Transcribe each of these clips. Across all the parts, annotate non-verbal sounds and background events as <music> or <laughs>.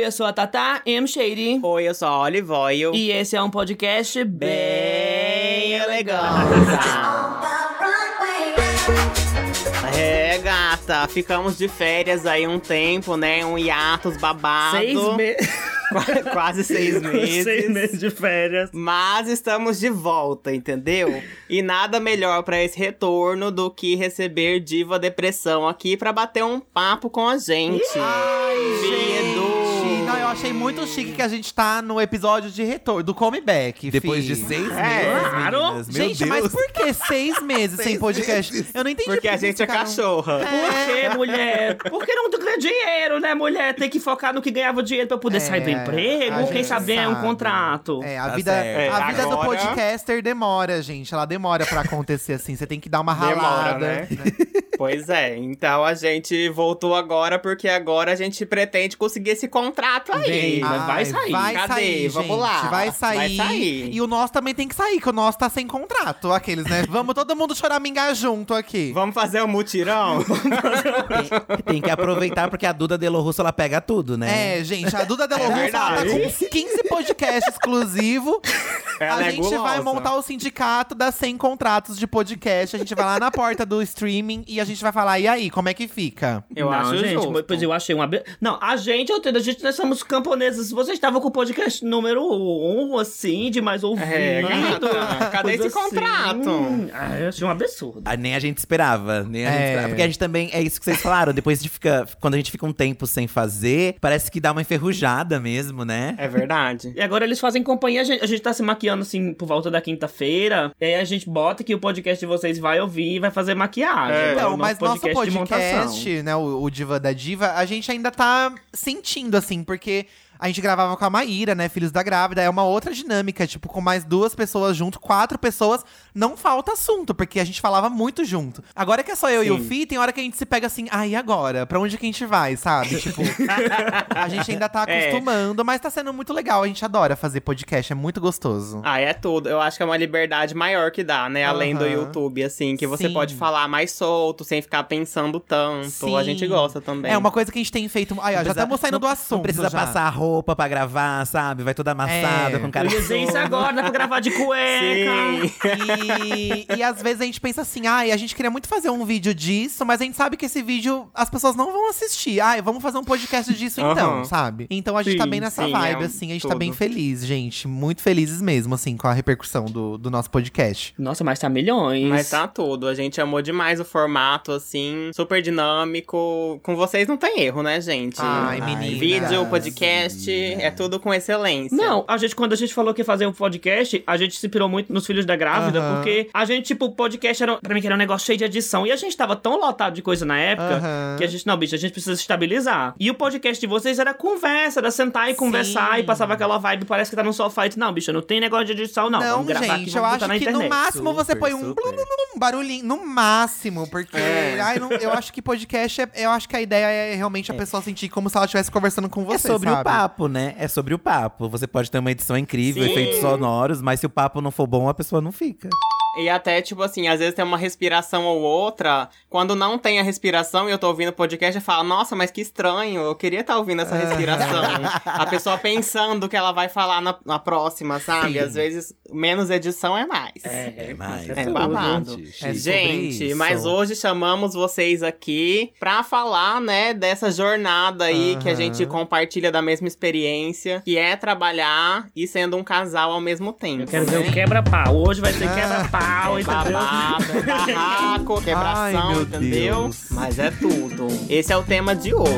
Oi, eu sou a Tata M. Shady. Oi, eu sou a Olive Oil. E esse é um podcast bem elegante. É, gata, ficamos de férias aí um tempo, né? Um hiatus babado. Seis meses. <laughs> Qua- Quase seis <laughs> meses. Seis meses de férias. Mas estamos de volta, entendeu? E nada melhor pra esse retorno do que receber Diva Depressão aqui pra bater um papo com a gente. Ai, gente! Achei muito chique que a gente tá no episódio de retorno, do comeback. Depois fi. de seis meses, claro. meninas. Meu Gente, Deus. mas por que seis <laughs> meses sem podcast? meses. Eu não entendi. Porque a gente é ficaram- cachorra. Por que, mulher? Por que não ganha dinheiro, né, mulher? Tem que focar no que ganhava dinheiro pra poder É, sair do emprego. Quem sabe ganhar um contrato. É, a Tá vida, certo. a vida do Agora- podcaster demora, gente. Ela demora pra acontecer assim. Você tem que dar uma ralada. Demora, né? <laughs> Pois é, então a gente voltou agora porque agora a gente pretende conseguir esse contrato aí. Mas vai Ai, sair. Vai Cadê? sair, Vamos gente. lá. Vai sair. Vai sair. E o nosso também tem que sair, que o nosso tá sem contrato. Aqueles, né? <laughs> Vamos todo mundo choramingar junto aqui. Vamos fazer um <laughs> mutirão? Tem que aproveitar porque a Duda Delo Russo ela pega tudo, né? É, gente, a Duda Delo <laughs> Russo ela tá com 15 podcasts exclusivos. Ela a é gente vai gulosa. montar o sindicato das 100 contratos de podcast. A gente vai lá na porta do streaming e a gente vai falar, e aí, como é que fica? Eu não, acho gente, justo. pois eu achei uma. Não, a gente, eu entendo, a gente, nós somos camponeses. Vocês estavam com o podcast número um, assim, de mais ouvido. É, gata, cadê esse contrato? Ah, eu achei um absurdo. Ah, nem a gente esperava, nem a gente É. esperava. Porque a gente também, é isso que vocês falaram, depois de fica, quando a gente fica um tempo sem fazer, parece que dá uma enferrujada mesmo, né? É verdade. E agora eles fazem companhia, a gente, a gente tá se maquiando assim por volta da quinta-feira. E aí a gente bota que o podcast de vocês vai ouvir e vai fazer maquiagem. É. É Então, mas nosso de montação. podcast, né, o, o Diva da Diva, a gente ainda tá sentindo, assim, porque a gente gravava com a Maíra, né, Filhos da Grávida, é uma outra dinâmica, tipo, com mais duas pessoas junto, quatro pessoas, não falta assunto, porque a gente falava muito junto. Agora que é só eu e o Sim. Fi, tem hora que a gente se pega assim, ah, e agora? Pra onde que a gente vai, sabe? Tipo, a gente ainda tá <laughs> É. acostumando, mas tá sendo muito legal, a gente adora fazer podcast, é muito gostoso. Ah, é tudo. Eu acho que é uma liberdade maior que dá, né? Além do Aham. YouTube, assim, que você Sim. pode falar mais solto, sem ficar pensando tanto. Sim. A gente gosta também. É uma coisa que a gente tem feito. Ai, ó, já estamos saindo do assunto. Não precisa já. passar roupa pra gravar, sabe? Vai toda amassada, É. com cara Eu ia dizer isso agora, dá pra gravar de cueca. Sim. <laughs> E, e às vezes a gente pensa assim, ai, a gente queria muito fazer um vídeo disso, mas a gente sabe que esse vídeo as pessoas não vão assistir. Ai, vamos fazer um podcast disso então, Aham. sabe? Então a gente tá Sim, bem nessa sim, vibe, é assim, a gente tá tudo. bem feliz, gente. Muito felizes mesmo, assim, com a repercussão do, do nosso podcast. Nossa, mas tá milhões. Mas tá tudo. A gente amou demais o formato, assim, super dinâmico. Com vocês não tem erro, né, gente? Ai, menina. Vídeo, podcast, é tudo com excelência. Não, a gente, quando a gente falou que ia fazer um podcast, a gente se pirou muito nos Filhos da Grávida, porque a gente, tipo, o podcast era, pra mim, que era um negócio cheio de edição. E a gente tava tão lotado de coisa na época que a gente, não, bicho, a gente precisa se estabilizar. E o podcast de vocês era conversa, era sentar e conversar Sim. e passava aquela vibe, parece que tá no sofá e não, bicho, não tem negócio de edição, não. Não, Vamos gravar aqui, gente, eu vamos acho que internet. no máximo você Super, põe um, blum, blum, blum, um barulhinho, no máximo, porque É. ai, não- eu acho que podcast, é, eu acho que a ideia é realmente a pessoa sentir como se ela estivesse conversando com É você, sobre sabe? o papo, né? É sobre o papo. Você pode ter uma edição incrível, Sim. efeitos sonoros, mas se o papo não for bom, a pessoa não fica. E até, tipo assim, às vezes tem uma respiração ou outra. Quando não tem a respiração e eu tô ouvindo o podcast, eu falo, nossa, mas que estranho, eu queria estar ouvindo essa respiração. a <laughs> pessoa pensando que ela vai falar na, na próxima, sabe? Sim. Às vezes, menos edição é mais. É, mais. é É babado. Gente, É Gente, mas hoje chamamos vocês aqui pra falar, né, dessa jornada aí que a gente compartilha da mesma experiência, que é trabalhar e sendo um casal ao mesmo tempo. Eu quero ver né? o quebra-pau. Hoje vai ser quebra-pau, É entendeu? babado, é <laughs> barraco, quebração, Ai, meu entendeu? Deus. Mas é tudo. Esse é o tema de hoje.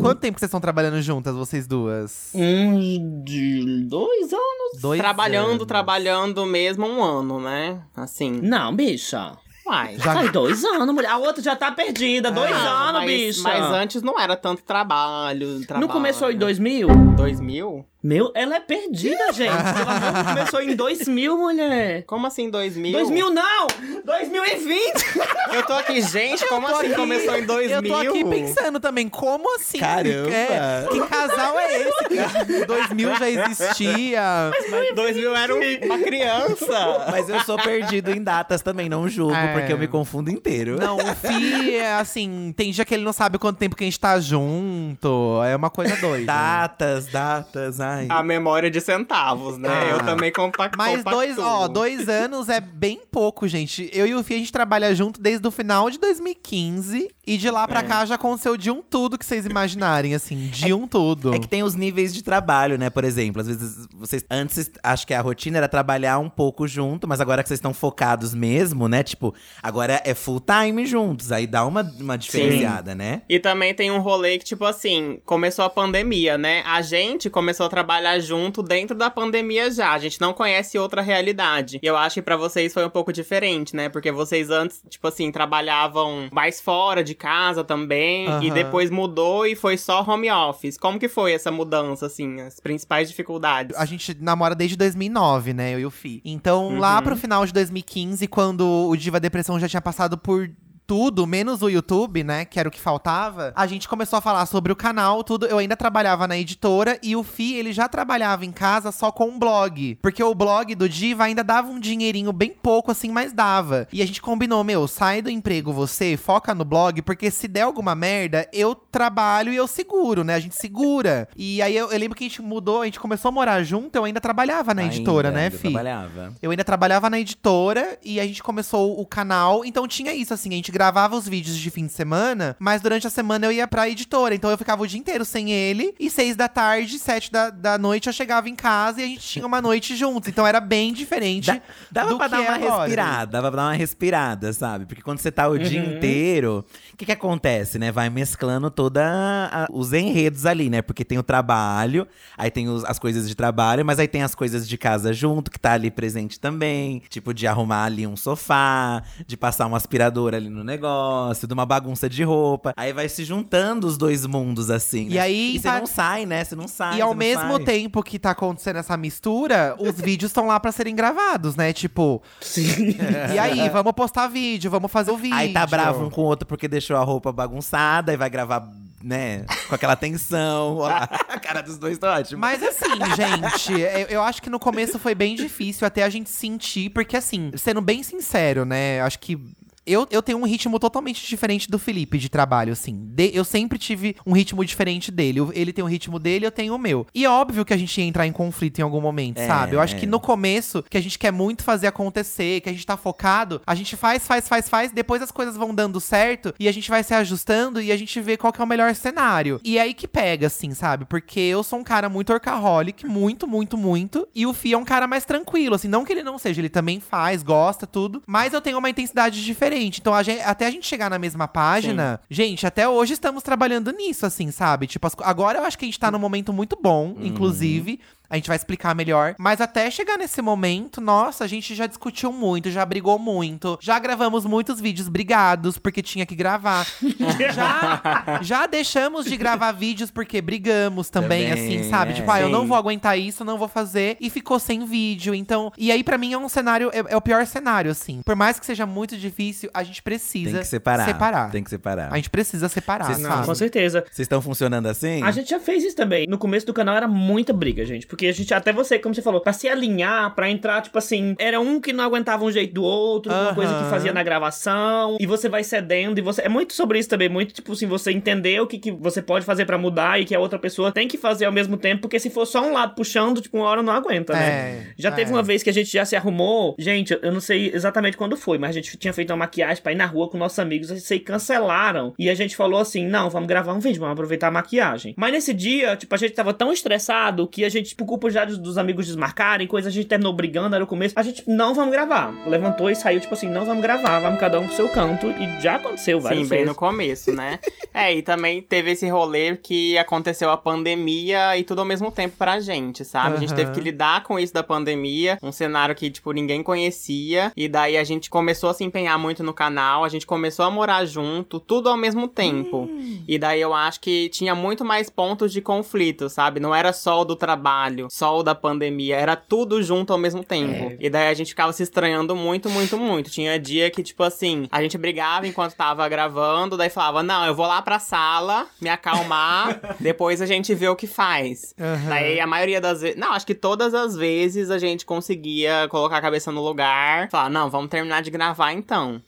Quanto tempo que vocês estão trabalhando juntas, vocês duas? Uns de dois anos? Dois trabalhando, anos. trabalhando mesmo um ano, né? Assim. Não, bicha. Uai. Já- Faz dois anos, mulher. A outra já tá perdida. Dois Ah, anos, mas, bicha. Mas antes não era tanto trabalho. Não trabalho. começou em 2000? 2000? Meu, ela é perdida, gente. Pelo amor de Deus, começou em 2000, mulher. Como assim 2000? 2000 não! 2020! <laughs> Eu tô aqui, gente, como assim aqui- começou em 2000? Eu tô aqui pensando também, como assim? Caramba! É, que casal é esse? <laughs> Que 2000 já existia. 2000 era um- uma criança. Mas eu sou perdido em datas também, não julgo, É. porque eu me confundo inteiro. Não, o Fi, é assim, tem dia que ele não sabe quanto tempo que a gente tá junto. É uma coisa doida. Datas, datas, ai. A memória de centavos, né? Ah. Eu também compacto. Mas dois, ó, dois anos é bem pouco, gente. Eu e o Fih, a gente trabalha junto desde o final de 2015. E de lá pra É. cá já aconteceu de um tudo que vocês imaginarem, assim. De um tudo. É que tem os níveis de trabalho, né? Por exemplo, às vezes vocês. Antes, acho que a rotina era trabalhar um pouco junto, mas agora que vocês estão focados mesmo, né? Tipo, agora é full time juntos. Aí dá uma, uma diferenciada, né? E também tem um rolê que, tipo assim, começou a pandemia, né? A gente começou a trabalhar junto dentro da pandemia já. A gente não conhece outra realidade. E eu acho que pra vocês foi um pouco diferente, né? Porque vocês antes, tipo assim, trabalhavam mais fora de casa também. E Aham. depois mudou e foi só home office. Como que foi essa mudança, assim? As principais dificuldades? A gente namora desde 2009, né? Eu e o Fi. Então, Uhum. lá pro final de 2015, quando o Diva Depressão já tinha passado por tudo, menos o YouTube, né? Que era o que faltava. A gente começou a falar sobre o canal, tudo. Eu ainda trabalhava na editora e o Fi, ele já trabalhava em casa só com um blog. Porque o blog do Diva ainda dava um dinheirinho bem pouco, assim, mas dava. E a gente combinou, meu, sai do emprego você, foca no blog, porque se der alguma merda, eu trabalho e eu seguro, né? A gente segura. E aí eu, eu lembro que a gente mudou, a gente começou a morar junto, eu ainda trabalhava na editora, Ainda, né, ainda Fi? Trabalhava. Eu ainda trabalhava na editora e a gente começou o canal. Então tinha isso, assim, a gente gravava os vídeos de fim de semana, mas durante a semana eu ia pra editora. Então eu ficava o dia inteiro sem ele. E seis da tarde, sete da, da noite eu chegava em casa e a gente tinha uma noite juntos. Então era bem diferente. Dá- dava do pra que dar é uma agora. respirada, dava pra dar uma respirada, sabe? Porque quando você tá o dia Uhum. inteiro, o que que acontece, né? Vai mesclando toda a- os enredos ali, né? Porque tem o trabalho, aí tem os- as coisas de trabalho, mas aí tem as coisas de casa junto, que tá ali presente também. Tipo, de arrumar ali um sofá, de passar um aspirador ali no negócio, de uma bagunça de roupa. Aí vai se juntando os dois mundos, assim, E né? aí E você tá- não sai, né? Você não sai. E ao mesmo sai. tempo que tá acontecendo essa mistura, os <laughs> vídeos estão lá pra serem gravados, né? Tipo, Sim. e aí, <laughs> vamos postar vídeo, vamos fazer o vídeo. Aí tá bravo um com o outro porque deixou a roupa bagunçada e vai gravar, né, com aquela tensão. <laughs> Ó a cara dos dois tá ótima. Mas assim, gente, eu, eu acho que no começo foi bem difícil até a gente sentir, porque assim, sendo bem sincero, né, acho que. Eu, eu tenho um ritmo totalmente diferente do Felipe de trabalho, assim. De- eu sempre tive um ritmo diferente dele. Ele tem o ritmo dele, eu tenho o meu. E é óbvio que a gente ia entrar em conflito em algum momento, É, sabe? Eu acho é. que no começo, que a gente quer muito fazer acontecer, que a gente tá focado, a gente faz, faz, faz, faz, depois as coisas vão dando certo e a gente vai se ajustando e a gente vê qual que é o melhor cenário. E é aí que pega, assim, sabe? Porque eu sou um cara muito orcaholic, muito, muito, muito. E o Fih é um cara mais tranquilo, assim. Não que ele não seja, ele também faz, gosta, tudo. Mas eu tenho uma intensidade diferente. Então, a gente- até a gente chegar na mesma página, gente, até hoje estamos trabalhando nisso, assim, sabe? Tipo, as agora eu acho que a gente tá num momento muito bom, inclusive. A gente vai explicar melhor. Mas até chegar nesse momento, nossa, a gente já discutiu muito, já brigou muito. Já gravamos muitos vídeos brigados, porque tinha que gravar. <laughs> já, já deixamos de gravar vídeos porque brigamos também, Também, assim, sabe? é. Tipo, ah, eu não vou aguentar isso, não vou fazer. E ficou sem vídeo. Então, e aí pra mim é um cenário, é, é o pior cenário, assim. Por mais que seja muito difícil, a gente precisa Tem que separar. separar. Tem que separar. A gente precisa separar, Vocês- Não, sabe? com certeza. Vocês estão funcionando assim? A gente já fez isso também. No começo do canal era muita briga, gente. Porque a gente, até você, como você falou, pra se alinhar, pra entrar, tipo assim, era um que não aguentava um jeito do outro, uma Aham. coisa que fazia na gravação, e você vai cedendo, e você. É muito sobre isso também, muito, tipo assim, você entender o que, que você pode fazer pra mudar e que a outra pessoa tem que fazer ao mesmo tempo, porque se for só um lado puxando, tipo, uma hora não aguenta, né? É, Já teve é. uma vez que a gente já se arrumou. Gente, eu não sei exatamente quando foi, mas a gente tinha feito uma maquiagem pra ir na rua com nossos amigos. Eles sei cancelaram. E a gente falou assim: não, vamos gravar um vídeo, vamos aproveitar a maquiagem. Mas nesse dia, tipo, a gente tava tão estressado que a gente, por culpa já dos, dos amigos desmarcarem, coisa, a gente terminou brigando, era o começo. A gente, não vamos gravar. Levantou e saiu, tipo assim, não vamos gravar, vamos cada um pro seu canto. E já aconteceu várias Sim, bem vezes. no começo, né? <laughs> é, e também teve esse rolê que aconteceu a pandemia e tudo ao mesmo tempo pra gente, sabe? A gente teve que lidar com isso da pandemia, um cenário que, tipo, ninguém conhecia. E daí a gente começou a se empenhar muito no canal, a gente começou a morar junto, tudo ao mesmo tempo. E daí eu acho que tinha muito mais pontos de conflito, sabe? Não era só o do trabalho. Trabalho, só o da pandemia, era tudo junto ao mesmo tempo. É. E daí a gente ficava se estranhando muito, muito, muito. Tinha dia que, tipo assim, a gente brigava enquanto tava gravando, daí falava, não, eu vou lá pra sala, me acalmar, <laughs> depois a gente vê o que faz. Aham. Daí a maioria das vezes. Não, acho que todas as vezes a gente conseguia colocar a cabeça no lugar. Falar, não, vamos terminar de gravar então.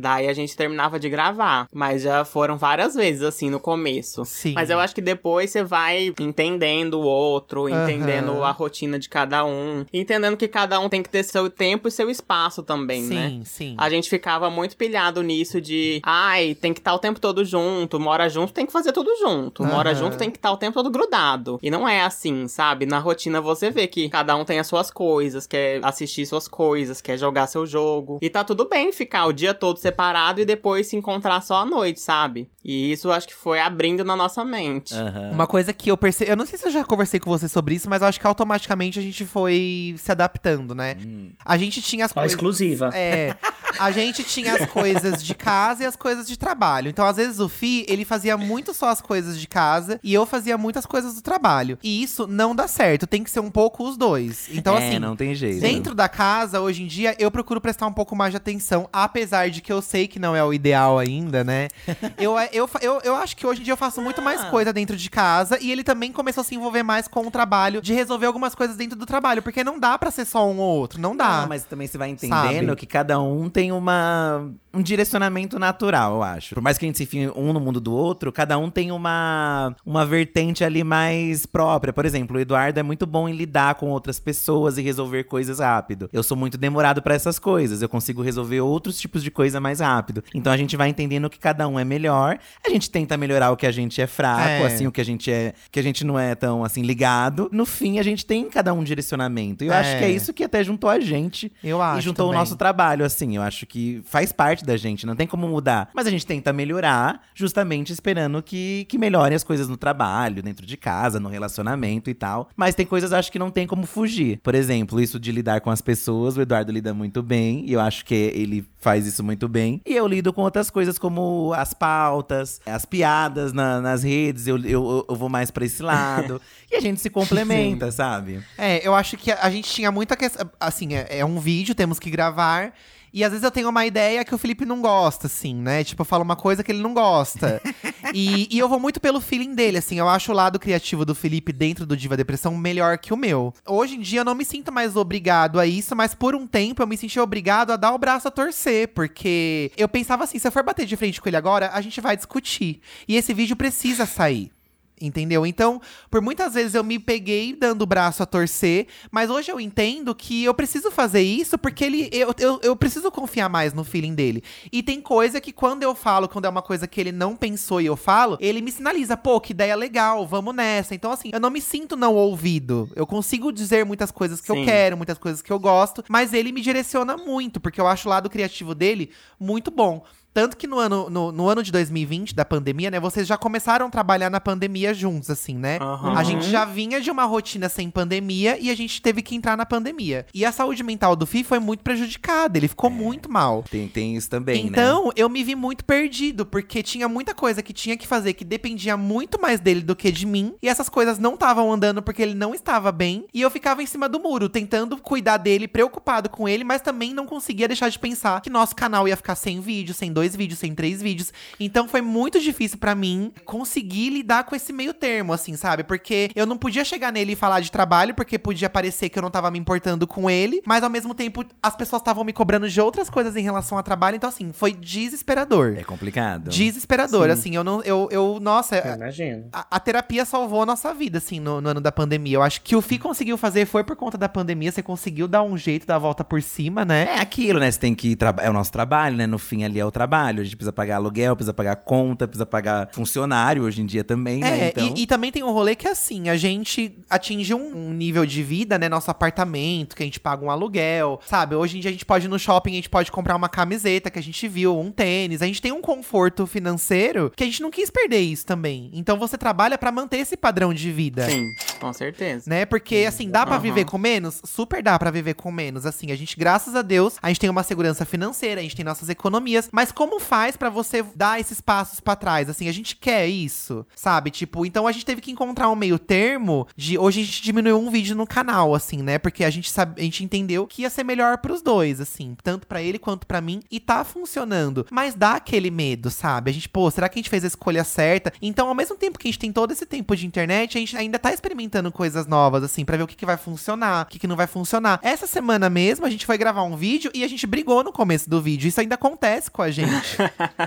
Daí a gente terminava de gravar. Mas já foram várias vezes, assim, no começo. Sim. Mas eu acho que depois você vai entendendo o outro, entendendo Aham. a rotina de cada um. Entendendo que cada um tem que ter seu tempo e seu espaço também, sim, né? sim. A gente ficava muito pilhado nisso de, ai, tem que estar o tempo todo junto, mora junto, tem que fazer tudo junto. Mora Aham. junto, tem que estar o tempo todo grudado. E não é assim, sabe? Na rotina você vê que cada um tem as suas coisas, quer assistir suas coisas, quer jogar seu jogo. E tá tudo bem ficar o dia todo separado e depois se encontrar só à noite, sabe? E isso eu acho que foi abrindo na nossa mente. Aham. Uma coisa que eu percebi. Eu não sei se eu já conversei com você sobre isso, mas eu acho que automaticamente a gente foi se adaptando, né? Hum. A gente tinha as coisas. exclusiva. É. A gente tinha as coisas de casa e as coisas de trabalho. Então, às vezes, o Fi, ele fazia muito só as coisas de casa e eu fazia muitas coisas do trabalho. E isso não dá certo. Tem que ser um pouco os dois. Então, é, assim. não tem jeito. Dentro da casa, hoje em dia, eu procuro prestar um pouco mais de atenção, apesar de que eu sei que não é o ideal ainda, né? <laughs> eu, eu, eu, eu acho que hoje em dia eu faço muito mais Ah. coisa dentro de casa e ele também começou a se envolver mais com o trabalho, de resolver algumas coisas dentro do trabalho, porque não dá pra ser só um ou outro, não dá. Não, mas também você vai entendendo Sabe? que cada um tem uma, um direcionamento natural, eu acho. Por mais que a gente se enfie um no mundo do outro, cada um tem uma, uma vertente ali mais própria. Por exemplo, o Eduardo é muito bom em lidar com outras pessoas e resolver coisas rápido. Eu sou muito demorado pra essas coisas. Eu consigo resolver outros tipos de coisa mais rápido. Então a gente vai entendendo que cada um é melhor. A gente tenta melhorar o que a gente é fraco, É. assim, o que a gente é, que a gente não é tão assim ligado. No fim, a gente tem cada um direcionamento. E eu acho É. que é isso que até juntou a gente Eu acho e juntou também. o nosso trabalho, assim. Eu acho que faz parte da gente, não tem como mudar. Mas a gente tenta melhorar, justamente esperando que, que melhorem as coisas no trabalho, dentro de casa, no relacionamento e tal. Mas tem coisas, acho que não tem como fugir. Por exemplo, isso de lidar com as pessoas, o Eduardo lida muito bem, e eu acho que ele faz isso muito bem. E eu lido com outras coisas, como as pautas, as piadas na- nas redes, eu, eu, eu vou mais pra esse lado. <laughs> e a gente se complementa, sabe? É, eu acho que a, a gente tinha muita questão. Assim, é, é um vídeo, temos que gravar. E às vezes eu tenho uma ideia que o Felipe não gosta, assim, né? Tipo, eu falo uma coisa que ele não gosta. <laughs> e, e eu vou muito pelo feeling dele, assim. Eu acho o lado criativo do Felipe dentro do Diva Depressão melhor que o meu. Hoje em dia eu não me sinto mais obrigado a isso, mas por um tempo eu me senti obrigado a dar o braço a torcer. Porque eu pensava assim: se eu for bater de frente com ele agora, a gente vai discutir. E esse vídeo precisa sair. Entendeu? Então, por muitas vezes eu me peguei dando o braço a torcer, mas hoje eu entendo que eu preciso fazer isso porque ele. Eu, eu, eu preciso confiar mais no feeling dele. E tem coisa que quando eu falo, quando é uma coisa que ele não pensou e eu falo, ele me sinaliza, pô, que ideia legal, vamos nessa. Então, assim, eu não me sinto não ouvido. Eu consigo dizer muitas coisas que eu Sim. quero, muitas coisas que eu gosto, mas ele me direciona muito, porque eu acho o lado criativo dele muito bom. Tanto que no ano, no, no ano de 2020, da pandemia, né? Vocês já começaram a trabalhar na pandemia juntos, assim, né? Aham. A gente já vinha de uma rotina sem pandemia e a gente teve que entrar na pandemia. E a saúde mental do Fih foi muito prejudicada, ele ficou muito mal. Tem, tem isso também, né? Então, eu me vi muito perdido, porque tinha muita coisa que tinha que fazer que dependia muito mais dele do que de mim. E essas coisas não estavam andando porque ele não estava bem. E eu ficava em cima do muro, tentando cuidar dele, preocupado com ele, mas também não conseguia deixar de pensar que nosso canal ia ficar sem vídeo, sem dois vídeos, sem três vídeos. Então foi muito difícil pra mim conseguir lidar com esse meio termo, assim, sabe? Porque eu não podia chegar nele e falar de trabalho, porque podia parecer que eu não tava me importando com ele, mas ao mesmo tempo as pessoas estavam me cobrando de outras coisas em relação a trabalho, então assim, foi desesperador. É complicado. Desesperador, assim, eu não, eu, eu nossa, Eu imagino. a, a terapia salvou a nossa vida, assim, no, no ano da pandemia. Eu acho que o Fi conseguiu fazer foi por conta da pandemia, você conseguiu dar um jeito, dar a volta por cima, né? É aquilo, né? Você tem que. É o nosso trabalho, né? No fim ali é o trabalho. A gente precisa pagar aluguel, precisa pagar conta, precisa pagar funcionário hoje em dia também, né? É, Então. e, e também tem um rolê que é assim, a gente atinge um, um nível de vida, né? Nosso apartamento, que a gente paga um aluguel, sabe? Hoje em dia a gente pode ir no shopping, a gente pode comprar uma camiseta que a gente viu, um tênis. A gente tem um conforto financeiro que a gente não quis perder isso também. Então você trabalha pra manter esse padrão de vida. Sim, com certeza. Né? Porque, assim, dá pra Aham. viver com menos? Super dá pra viver com menos. Assim, a gente, graças a Deus, a gente tem uma segurança financeira, a gente tem nossas economias. Mas como faz pra você dar esses passos pra trás? Assim, a gente quer isso, sabe? Tipo, então a gente teve que encontrar um meio termo de hoje a gente diminuiu um vídeo no canal, assim, né? Porque a gente sabe, a gente entendeu que ia ser melhor pros dois, assim, tanto pra ele quanto pra mim, e tá funcionando. Mas dá aquele medo, sabe? A gente, pô, será que a gente fez a escolha certa? Então, ao mesmo tempo que a gente tem todo esse tempo de internet, a gente ainda tá experimentando coisas novas, assim, pra ver o que, que vai funcionar, o que, que não vai funcionar. Essa semana mesmo, a gente foi gravar um vídeo e a gente brigou no começo do vídeo. Isso ainda acontece com a gente,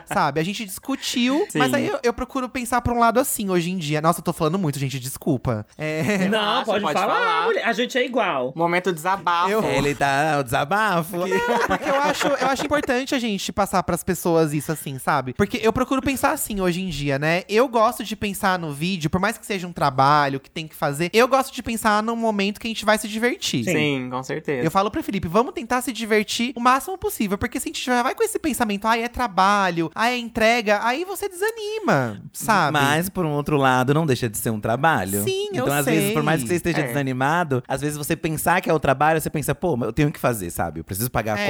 sabe? A gente discutiu, <laughs> Sim. mas aí eu, eu procuro pensar pra um lado assim hoje em dia. Nossa, eu tô falando muito, gente, desculpa. É. Não, pode, pode falar, falar. mulher. A gente é igual. Momento desabafo. Eu- Ele tá o desabafo. Porque eu acho, eu acho importante a gente passar pras pessoas isso assim, sabe? Porque eu procuro pensar assim hoje em dia, né? Eu gosto de pensar no vídeo, por mais que seja um trabalho que tem que fazer, eu gosto de pensar num momento que a gente vai se divertir. Sim, com certeza. Eu falo pro Felipe, vamos tentar se divertir o máximo possível, porque se a gente já vai com esse pensamento, ah, é trabalho, ah, é entrega, aí você desanima, sabe? Mas, por um outro lado, não deixa de ser um trabalho. Sim, eu Então, às sei. vezes, por mais que você esteja É. desanimado, às vezes você pensar que é o trabalho, você pensa, pô, mas eu tenho que fazer, sabe? Eu preciso pagar a É.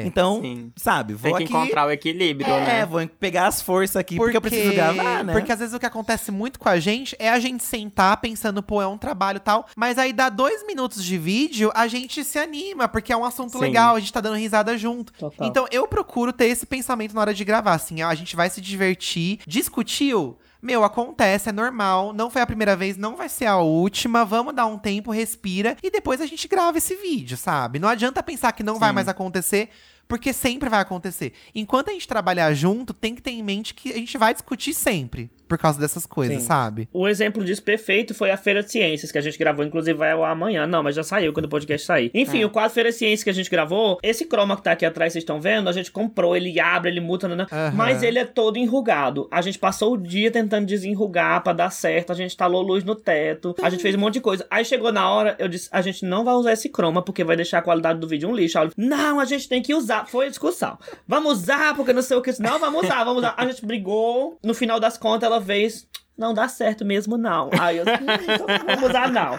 conta. Então, Sim. sabe, vou Tem que aqui. encontrar o equilíbrio, É, né? vou pegar as forças aqui porque, eu preciso gravar, né? Porque às vezes o que acontece muito com a gente é a gente sentar pensando, pô, é um trabalho e tal. Mas aí dá dois minutos de vídeo, a gente se anima, porque é um assunto Sim. legal, a gente tá dando risada junto. Total. Então eu procuro ter esse pensamento na hora de gravar, assim, ó, a gente vai se divertir. Discutiu? Meu, acontece, é normal. Não foi a primeira vez, não vai ser a última. Vamos dar um tempo, respira e depois a gente grava esse vídeo, sabe? Não adianta pensar que não vai Sim. mais acontecer, porque sempre vai acontecer. Enquanto a gente trabalhar junto, tem que ter em mente que a gente vai discutir sempre por causa dessas coisas, Sim. sabe? O exemplo disso perfeito foi a Feira de Ciências, que a gente gravou, inclusive vai ao amanhã. Não, mas já saiu quando o podcast sair. Enfim, É. o quadro Feira de Ciências que a gente gravou, esse croma que tá aqui atrás, vocês estão vendo, a gente comprou, ele abre, ele muta, nanã, Aham. mas ele é todo enrugado. A gente passou o dia tentando desenrugar pra dar certo, a gente talou luz no teto, a gente fez um monte de coisa. Aí chegou na hora, eu disse, a gente não vai usar esse croma, porque vai deixar a qualidade do vídeo um lixo. Não, a gente tem que usar. Foi a discussão. Vamos usar, porque não sei o que. Não, vamos usar, vamos usar. A gente brigou, no final das contas ela fez... Não dá certo mesmo, não. Aí eu "Hum, então não vamos usar, não.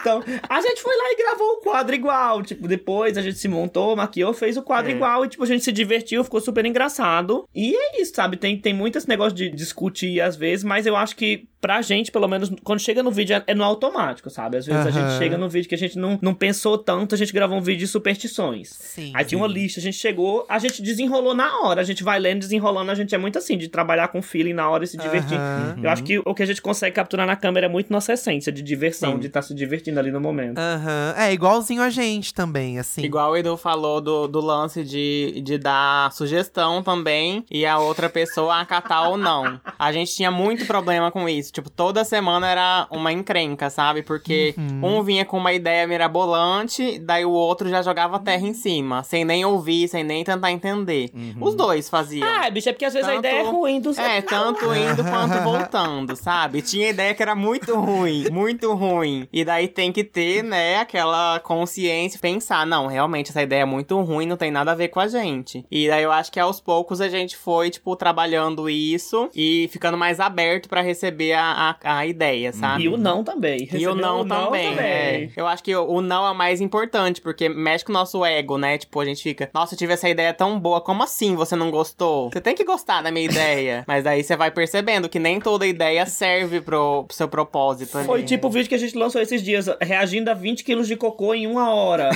Então, a gente foi lá e gravou o quadro igual. Tipo, depois a gente se montou, maquiou, fez o quadro É. igual. E, tipo, a gente se divertiu, ficou super engraçado. E é isso, sabe? Tem, tem muito esse negócio de discutir às vezes, mas eu acho que pra gente, pelo menos, quando chega no vídeo, é- é no automático, sabe? Às vezes a Aham. gente chega no vídeo que a gente não, não pensou tanto, a gente gravou um vídeo de superstições. Sim. Aí tinha uma lista, a gente chegou, a gente desenrolou na hora, a gente vai lendo, desenrolando, a gente é muito assim, de trabalhar com feeling na hora e se divertir. Aham. Eu acho que o que a gente consegue capturar na câmera é muito nossa essência de diversão, Sim. de estar se divertindo ali no momento. Aham. É, igualzinho a gente também, assim. Igual o Edu falou do, do lance de, de dar sugestão também e a outra pessoa acatar ou não. A gente tinha muito problema com isso. Tipo, toda semana era uma encrenca, sabe? Porque um vinha com uma ideia mirabolante, daí o outro já jogava terra em cima, sem nem ouvir, sem nem tentar entender. Os dois faziam. Ah, bicho, é porque às vezes a Tanto- ideia é ruim dos É, tanto indo quanto voltando, sabe? Tinha ideia que era muito ruim, muito ruim. E daí tem que ter, né, aquela consciência, pensar, não, realmente essa ideia é muito ruim, não tem nada a ver com a gente. E daí eu acho que aos poucos a gente foi, tipo, trabalhando isso e ficando mais aberto pra receber a, a, a ideia, sabe? E o não também. E Receber o não, também, é. Eu acho que o, o não é o mais importante, porque mexe com o nosso ego, né? Tipo, a gente fica, nossa, eu tive essa ideia tão boa, como assim você não gostou? Você tem que gostar da minha ideia. <laughs> Mas daí você vai percebendo que nem toda ideia serve pro, pro seu propósito. ali. Foi tipo o vídeo que a gente lançou esses dias, reagindo a 20 quilos de cocô em uma hora.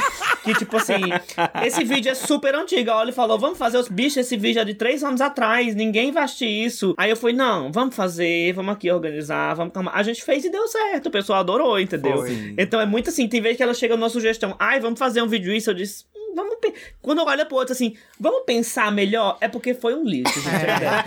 que, tipo assim, esse vídeo é super antigo. A Oli falou: vamos fazer os bichos, esse vídeo é de três anos atrás, ninguém vai assistir isso. Aí eu fui, não, vamos fazer, vamos aqui organizar, vamos calmar. A gente fez e deu certo, o pessoal adorou, entendeu? Foi. Então é muito assim, tem vezes que ela chega numa sugestão, ai, vamos fazer um vídeo isso, eu disse. "Hum, Vamos pe-" Quando eu olho pro outro assim, vamos pensar melhor, é porque foi um lixo, gente. a ideia.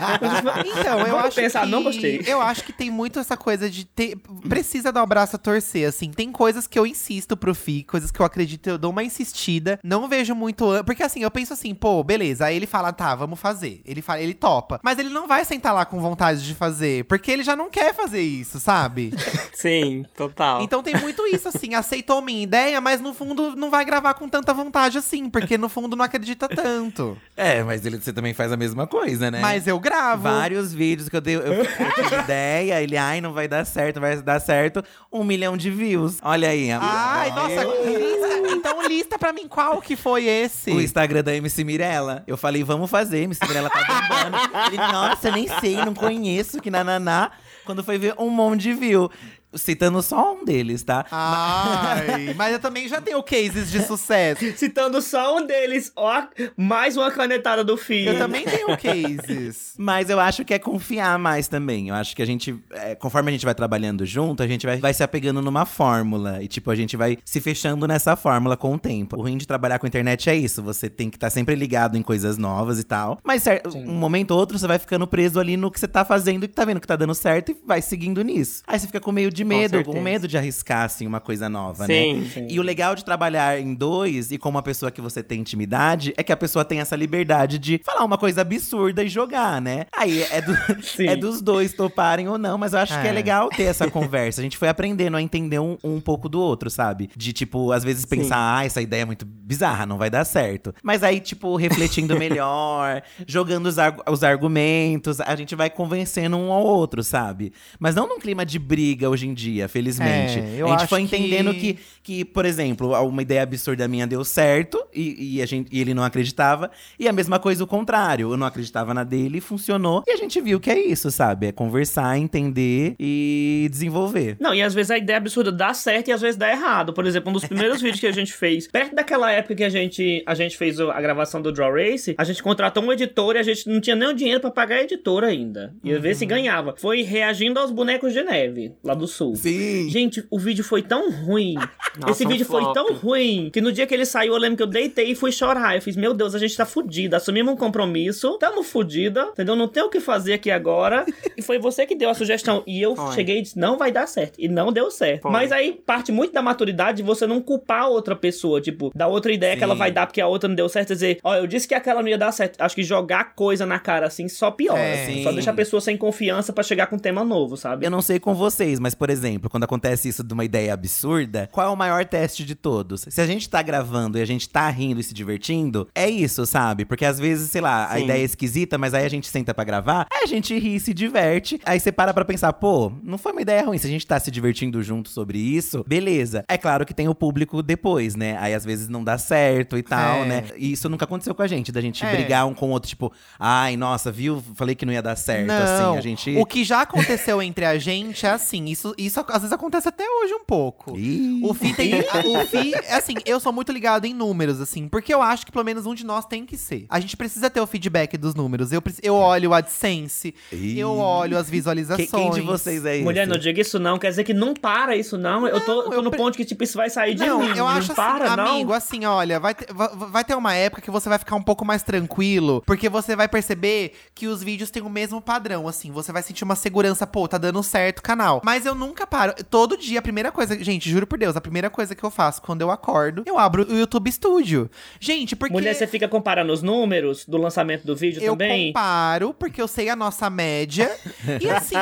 Então, eu acho pensar, que... não gostei. Eu acho que tem muito essa coisa de ter... Precisa dar o braço a torcer, assim. Tem coisas que eu insisto pro Fi, coisas que eu acredito, eu dou uma insistida. Não vejo muito... Porque assim, eu penso assim, pô, beleza. Aí ele fala, tá, vamos fazer. Ele fala, ele topa. Mas ele não vai sentar lá com vontade de fazer, porque ele já não quer fazer isso, sabe? <laughs> Sim, total. Então tem muito isso, assim. Aceitou minha ideia, mas no fundo não vai gravar com tanta vontade assim, porque no fundo não acredita tanto. <laughs> É, mas ele, você também faz a mesma coisa, né? Mas eu gravo. Vários vídeos que eu dei, eu, eu <laughs> tive ideia, ele, ai, não vai dar certo, vai dar certo. Um milhão de views. Olha aí, amor. Ai, nossa, Cris, então Então lista pra mim qual que foi esse. O Instagram da MC Mirella. Eu falei, vamos fazer, MC Mirella tá bombando. Ele, nossa, nem sei, não conheço, que nananá. Quando foi ver, um monte de view. Citando só um deles, tá? Ai, <laughs> mas eu também já tenho cases de sucesso. <laughs> Citando só um deles, ó, mais uma canetada do filho. Eu também tenho cases. <laughs> Mas eu acho que é confiar mais também. Eu acho que a gente, é, conforme a gente vai trabalhando junto, a gente vai, vai se apegando numa fórmula. E, tipo, a gente vai se fechando nessa fórmula com o tempo. O ruim de trabalhar com a internet é isso. Você tem que estar sempre ligado em coisas novas e tal. Mas cer- um momento ou outro, você vai ficando preso ali no que você tá fazendo e que tá vendo que tá dando certo e vai seguindo nisso. Aí você fica com meio de medo, com, medo de arriscar, assim, uma coisa nova, Sim, né? sim. E o legal de trabalhar em dois e com uma pessoa que você tem intimidade é que a pessoa tem essa liberdade de falar uma coisa absurda e jogar, né? Aí é, do- <laughs> Sim. é dos dois toparem ou não, mas eu acho que é É. legal ter essa <laughs> conversa. A gente foi aprendendo a entender um, um pouco do outro, sabe? De, tipo, às vezes pensar, ah, essa ideia é muito bizarra, não vai dar certo. Mas aí, tipo, refletindo <laughs> melhor, jogando os, argu- os argumentos, a gente vai convencendo um ao outro, sabe? Mas não num clima de briga hoje em dia, felizmente. É, eu a gente acho foi entendendo que- que, que, por exemplo, uma ideia absurda minha deu certo e, e a gente, e ele não acreditava. E a mesma coisa o contrário. Eu não acreditava na dele e funcionou. E a gente viu que é isso, sabe? É conversar, entender e desenvolver. Não, e às vezes a ideia absurda dá certo e às vezes dá errado. Por exemplo, um dos primeiros <laughs> vídeos que a gente fez, perto daquela época que a gente, a gente fez a gravação do Draw Race, a gente contratou um editor e a gente não tinha nem o dinheiro pra pagar a editora ainda. Ia ver se ganhava. Foi reagindo aos bonecos de neve, lá do sul. Sim. Gente, o vídeo foi tão ruim. <laughs> Nossa, Esse um vídeo foi flop. tão ruim que no dia que ele saiu, eu lembro que eu deitei e fui chorar. Eu fiz, meu Deus, a gente tá fudida. Assumimos um compromisso, tamo fudida, entendeu? Não tem o que fazer aqui agora. <laughs> e foi você que deu a sugestão. E eu Foi. cheguei e disse, não vai dar certo. E não deu certo. Foi. Mas aí parte muito da maturidade de você não culpar a outra pessoa. Tipo, da outra ideia que ela Sim. vai dar porque a outra não deu certo. Dizer, ó, eu disse que aquela não ia dar certo. Acho que jogar coisa na cara assim só piora. É. assim. Só Sim. deixa a pessoa sem confiança pra chegar com um tema novo, sabe? Eu não sei com vocês, mas, por exemplo, quando acontece isso de uma ideia absurda, qual é o maior teste de todos? Se a gente tá gravando e a gente tá rindo e se divertindo, é isso, sabe? Porque às vezes, sei lá, a Sim. ideia é esquisita, mas aí a gente senta pra gravar, aí a gente ri e se diverte. Aí você para pra pensar, pô, não foi uma ideia ruim. Se a gente tá se divertindo junto sobre isso, beleza. É claro que tem o público depois, né? Aí às vezes não dá certo e tal, É. né? E isso nunca aconteceu com a gente, da gente É. brigar um com o outro, tipo, ai, nossa, viu? Falei que não ia dar certo, Não, assim. A gente. o que já aconteceu entre a gente é assim, isso, isso às vezes acontece até hoje um pouco. Ih. O Fi tem. o Fi, assim, eu sou muito ligado em números, assim, porque eu acho que pelo menos um de nós tem que ser. A gente precisa ter o feedback dos números. Eu, eu olho o AdSense, Ih. eu olho as visualizações. quem de vocês é isso? Mulher, não diga isso não, quer dizer que não para isso não. eu tô, eu tô eu no pre- ponto que, tipo, isso vai sair de Não, mim. eu acho não para, assim, não. amigo, assim, olha, vai ter, va- vai ter uma época que você vai ficar um pouco mais tranquilo, porque você vai perceber que os vídeos têm o mesmo padrão, assim, você vai sentir uma segurança, pô, tá dando certo o canal. Mas eu nunca paro, todo dia, a primeira coisa, gente, juro por Deus, a primeira coisa que eu faço quando eu acordo, eu abro o YouTube Studio. Gente, porque Mulher, você fica comparando os números do lançamento do vídeo eu também? comparo, porque eu sei a nossa média. e <laughs> assim,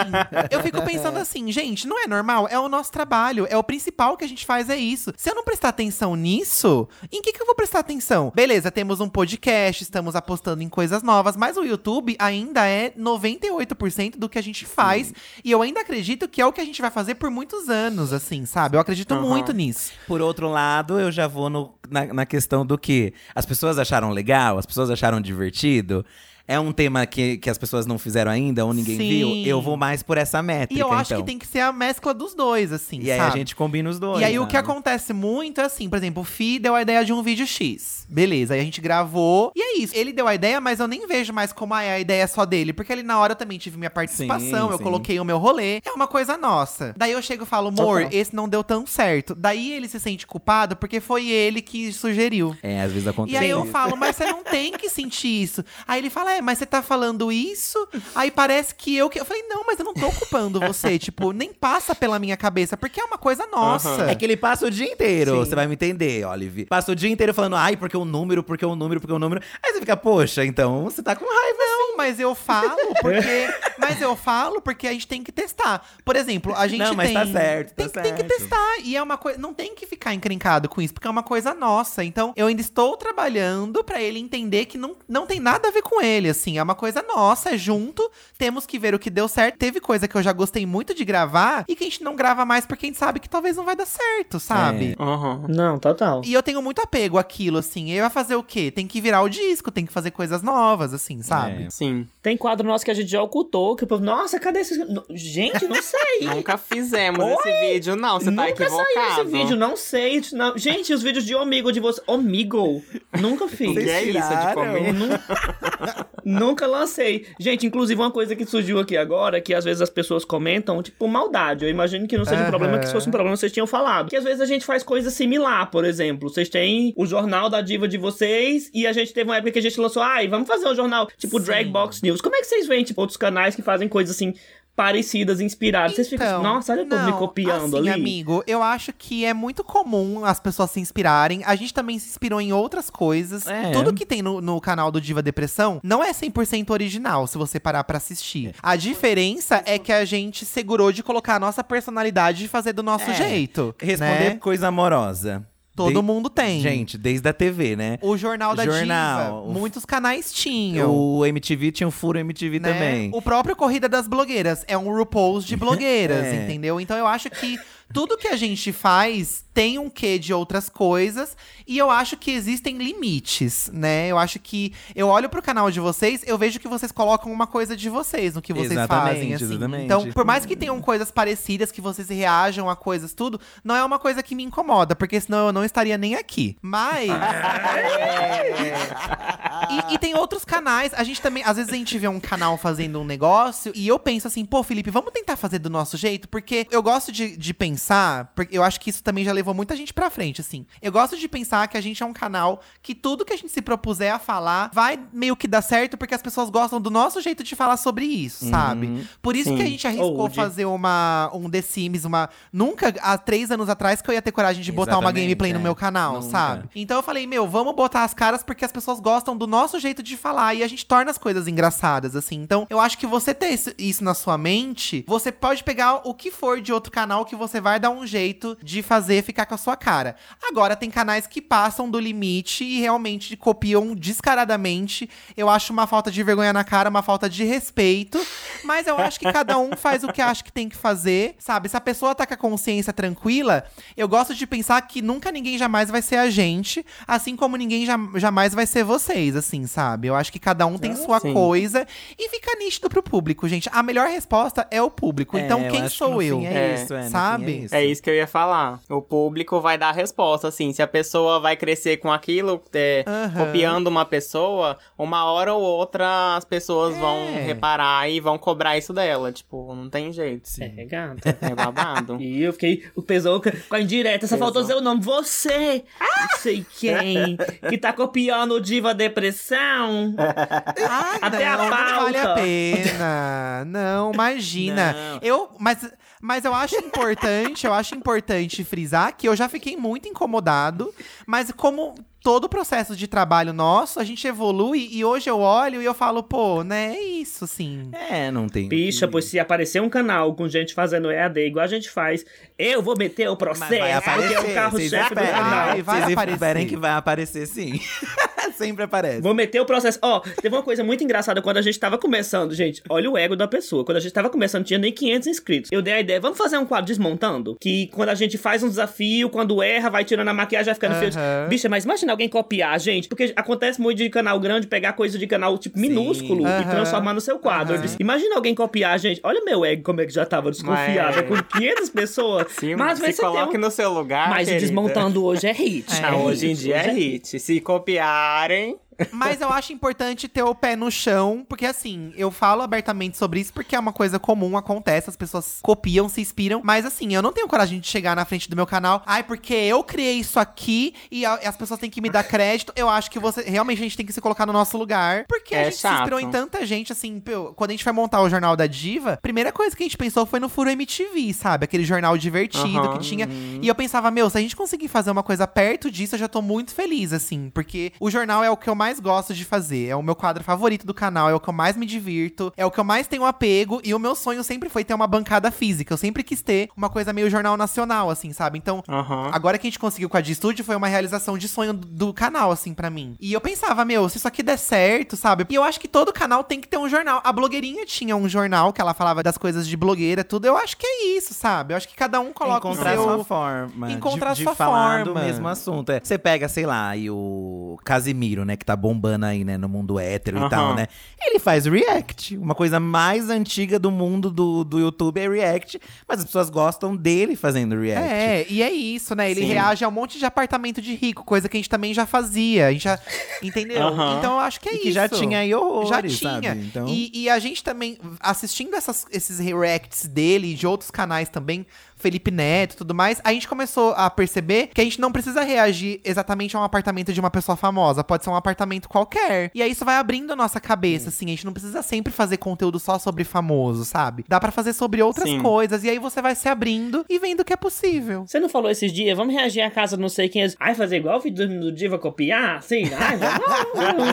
eu fico pensando assim, gente, não é normal? É o nosso trabalho. É o principal que a gente faz, é isso. Se eu não prestar atenção nisso, em que, que eu vou prestar atenção? Beleza, temos um podcast, estamos apostando em coisas novas, mas o YouTube ainda é 98% do que a gente faz. E eu ainda acredito que é o que a gente vai fazer por muitos anos, assim, sabe? Eu acredito Aham. muito nisso. Por outro lado, eu já vou no- na, na questão do que as pessoas acharam legal, as pessoas acharam divertido. É um tema que, que as pessoas não fizeram ainda ou ninguém Sim. viu. Eu vou mais por essa métrica. E eu acho então. que tem que ser a mescla dos dois, assim, E aí sabe? a gente combina os dois. E aí o né? que acontece muito é assim, por exemplo, o Fi deu a ideia de um vídeo X. Beleza, aí a gente gravou. E é isso. Ele deu a ideia, mas eu nem vejo mais como ah, é a ideia só dele. Porque ali na hora eu também tive minha participação, Sim, eu sim. coloquei o meu rolê. É uma coisa nossa. Daí eu chego e falo, amor, esse não deu tão certo. Daí ele se sente culpado porque foi ele que sugeriu. É, às vezes acontece. E aí eu isso. falo, mas <laughs> você não tem que sentir isso. Aí ele fala, é, mas você tá falando isso? Aí parece que eu que. Eu falei, não, mas eu não tô culpando você. <laughs> tipo, nem passa pela minha cabeça, porque é uma coisa nossa. Aham. É que ele passa o dia inteiro, Sim. você vai me entender, Olive. Passa o dia inteiro falando, ai, porque o número, porque o número, porque o número. Aí você fica, poxa, então você tá com raiva. Não, mas eu falo porque. <laughs> mas eu falo porque a gente tem que testar. Por exemplo, a gente Não, mas tem. tá certo, tá tem, tem que certo. testar. E é uma coisa. Não tem que ficar encrencado com isso, porque é uma coisa nossa. Então, eu ainda estou trabalhando pra ele entender que não, não tem nada a ver com ele, assim. É uma coisa nossa, é junto. Temos que ver o que deu certo. Teve coisa que eu já gostei muito de gravar e que a gente não grava mais porque a gente sabe que talvez não vai dar certo, sabe? Uhum. Não, total. E eu tenho muito apego àquilo, assim. E vai fazer o quê? Tem que virar o disco, tem que fazer coisas novas, assim, sabe? É. Sim. Tem quadro nosso que a gente já ocultou, que o povo, nossa, cadê esses. Gente, não sei. <laughs> Nunca fizemos Oi? esse vídeo, não. Você tá Nunca equivocado. saiu esse vídeo, não sei. Não. Gente, os vídeos de Omigo de você. Omigo? Nunca fiz. O que é isso de comer? <laughs> Nunca lancei. Gente, inclusive uma coisa que surgiu aqui agora, que às vezes as pessoas comentam, tipo, maldade. Eu imagino que não seja um problema, que se fosse um problema vocês tinham falado. Que às vezes a gente faz coisa similar, por exemplo. Vocês têm o jornal da diva de vocês, e a gente teve uma época que a gente lançou, ai, vamos fazer um jornal, tipo, Drag Box News. Como é que vocês veem, tipo, outros canais que fazem coisas assim, parecidas, inspiradas? vocês ficam assim, nossa, olha o povo me copiando assim, ali. amigo, eu acho que é muito comum as pessoas se inspirarem. A gente também se inspirou em outras coisas. É. Tudo que tem no, no canal do Diva Depressão não é 100% original, se você parar pra assistir. A diferença é que a gente segurou de colocar a nossa personalidade e fazer do nosso É. jeito. Responder né? coisa amorosa. Todo De- mundo tem. Gente, desde a TV, né? O Jornal da Jornal, Diva, o- muitos canais tinham. O MTV tinha um furo MTV né? também. O próprio Corrida das Blogueiras é um RuPaul's de <laughs> blogueiras, É. entendeu? Então eu acho que tudo que a gente faz tem um quê de outras coisas e eu acho que existem limites, né? Eu acho que eu olho pro canal de vocês, eu vejo que vocês colocam uma coisa de vocês no que vocês Exatamente, fazem, assim. exatamente. Então, por mais que tenham coisas parecidas, que vocês reajam a coisas tudo, não é uma coisa que me incomoda, porque senão eu não estaria nem aqui. Mas <laughs> <laughs> e, e tem outros canais. A gente também, às vezes a gente vê um canal fazendo um negócio e eu penso assim, pô, Felipe, vamos tentar fazer do nosso jeito? Porque eu gosto de, de pensar, porque eu acho que isso também já levou muita gente pra frente, assim. Eu gosto de pensar que a gente é um canal que tudo que a gente se propuser a falar vai meio que dar certo, porque as pessoas gostam do nosso jeito de falar sobre isso, sabe? Por isso Sim. que a gente arriscou Old. fazer uma, um The Sims, uma. Nunca, há três anos atrás, que eu ia ter coragem de botar uma Exatamente, gameplay no é. meu canal, Nunca. sabe? Então eu falei, meu, vamos botar as caras porque as pessoas gostam do nosso jeito de falar e a gente torna as coisas engraçadas, assim. Então eu acho que você ter isso, isso na sua mente, você pode pegar o que for de outro canal que você vai dar um jeito de fazer ficar com a sua cara. Agora tem canais que passam do limite e realmente copiam descaradamente. Eu acho uma falta de vergonha na cara, uma falta de respeito. Mas eu acho que cada um faz o que acha que tem que fazer, sabe? Se a pessoa tá com a consciência tranquila, eu gosto de pensar que nunca ninguém jamais vai ser a gente, assim como ninguém jam- jamais vai ser vocês, assim, sabe? Eu acho que cada um tem sua sim. coisa e fica nítido pro público, gente. A melhor resposta é o público. então, É, eu quem que sou no eu? fim É É, isso, é, no fim sabe? É isso. É isso que eu ia falar. O público vai dar a resposta, assim. Se a pessoa vai crescer com aquilo, é, Aham. copiando uma pessoa, uma hora ou outra as pessoas vão É. reparar e vão cobrar isso dela. Tipo, não tem jeito. É, gata. É babado. <laughs> E eu fiquei, o pesou com a indireta, só faltou dizer o nome. Você, não sei quem, que tá copiando o Diva Depressão. Ai, Até a não, não vale a pauta. pena. Não, imagina. Não. Eu, mas, mas eu acho importante, eu acho importante frisar que eu já fiquei muito incomodado, mas como todo o processo de trabalho nosso, a gente evolui e hoje eu olho e eu falo, pô, né, é isso, assim. É, não tem. Bicha, pois se aparecer um canal com gente fazendo EAD igual a gente faz, eu vou meter o processo, Mas vai aparecer. porque é o carro-chefe do canal. Vai, vai Vocês aparecer. esperem que vai aparecer sim. <laughs> Sempre aparece. Vou meter o processo. Ó, teve uma coisa muito engraçada quando a gente tava começando, gente. Olha o ego da pessoa. Quando a gente tava começando, tinha nem 500 inscritos. Eu dei a ideia, vamos fazer um quadro desmontando? Que quando a gente faz um desafio, quando erra, vai tirando a maquiagem, vai ficando feio. Bicha, mas imagina alguém copiar a gente. Porque acontece muito de canal grande pegar coisa de canal, tipo, minúsculo e transformar no seu quadro. Disse, imagina alguém copiar a gente. Olha meu ego como é que já tava desconfiada Mas- com 500 pessoas. <laughs> Sim, mas vai se ser coloque teu. no seu lugar. Mas o querida. desmontando hoje é hit. Ah, É hoje em hit, dia é hoje hit. Se copiarem. Mas eu acho importante ter o pé no chão, porque assim, eu falo abertamente sobre isso porque é uma coisa comum, acontece, as pessoas copiam, se inspiram. Mas assim, eu não tenho coragem de chegar na frente do meu canal, ai, porque eu criei isso aqui e a- as pessoas têm que me dar crédito. Eu acho que você realmente a gente tem que se colocar no nosso lugar, porque a É gente se chato. inspirou em tanta gente, assim, quando a gente foi montar o Jornal da Diva, a primeira coisa que a gente pensou foi no Furo MTV, sabe? Aquele jornal divertido Aham. que tinha. E eu pensava, meu, se a gente conseguir fazer uma coisa perto disso, eu já tô muito feliz, assim, porque o jornal é o que eu mais mais gosto de fazer. É o meu quadro favorito do canal, é o que eu mais me divirto, é o que eu mais tenho apego. E o meu sonho sempre foi ter uma bancada física. Eu sempre quis ter uma coisa meio jornal nacional, assim, sabe? Então, Aham. agora que a gente conseguiu com a de estúdio, foi uma realização de sonho do, do canal, assim, pra mim. E eu pensava, meu, se isso aqui der certo, sabe? E eu acho que todo canal tem que ter um jornal. A blogueirinha tinha um jornal que ela falava das coisas de blogueira, tudo. Eu acho que é isso, sabe? Eu acho que cada um coloca encontrar o seu... sua forma. Encontrar de, sua de falar forma. do mesmo assunto. É, Você pega, sei lá, e o Casimiro, né, que tá bombando aí, né, no mundo hétero e Aham. tal, né? Ele faz react. Uma coisa mais antiga do mundo do, do YouTube é react. Mas as pessoas gostam dele fazendo react. É, e é isso, né? Ele Sim. reage a um monte de apartamento de rico, coisa que a gente também já fazia. A gente já. Entendeu? Aham. Então eu acho que é E isso. que já tinha aí horrores, Já tinha. sabe? Então... E, e a gente também, assistindo essas- esses reacts dele e de outros canais também, Felipe Neto e tudo mais, a gente começou a perceber que a gente não precisa reagir exatamente a um apartamento de uma pessoa famosa. Pode ser um apartamento qualquer. E aí isso vai abrindo a nossa cabeça, assim. A gente não precisa sempre fazer conteúdo só sobre famoso, sabe? Dá pra fazer sobre outras Sim. coisas. E aí você vai se abrindo e vendo o que é possível. Você não falou esses dias, vamos reagir à casa não sei quem é. Ai, fazer igual o vídeo do Diva copiar? Sim, ai, vamos.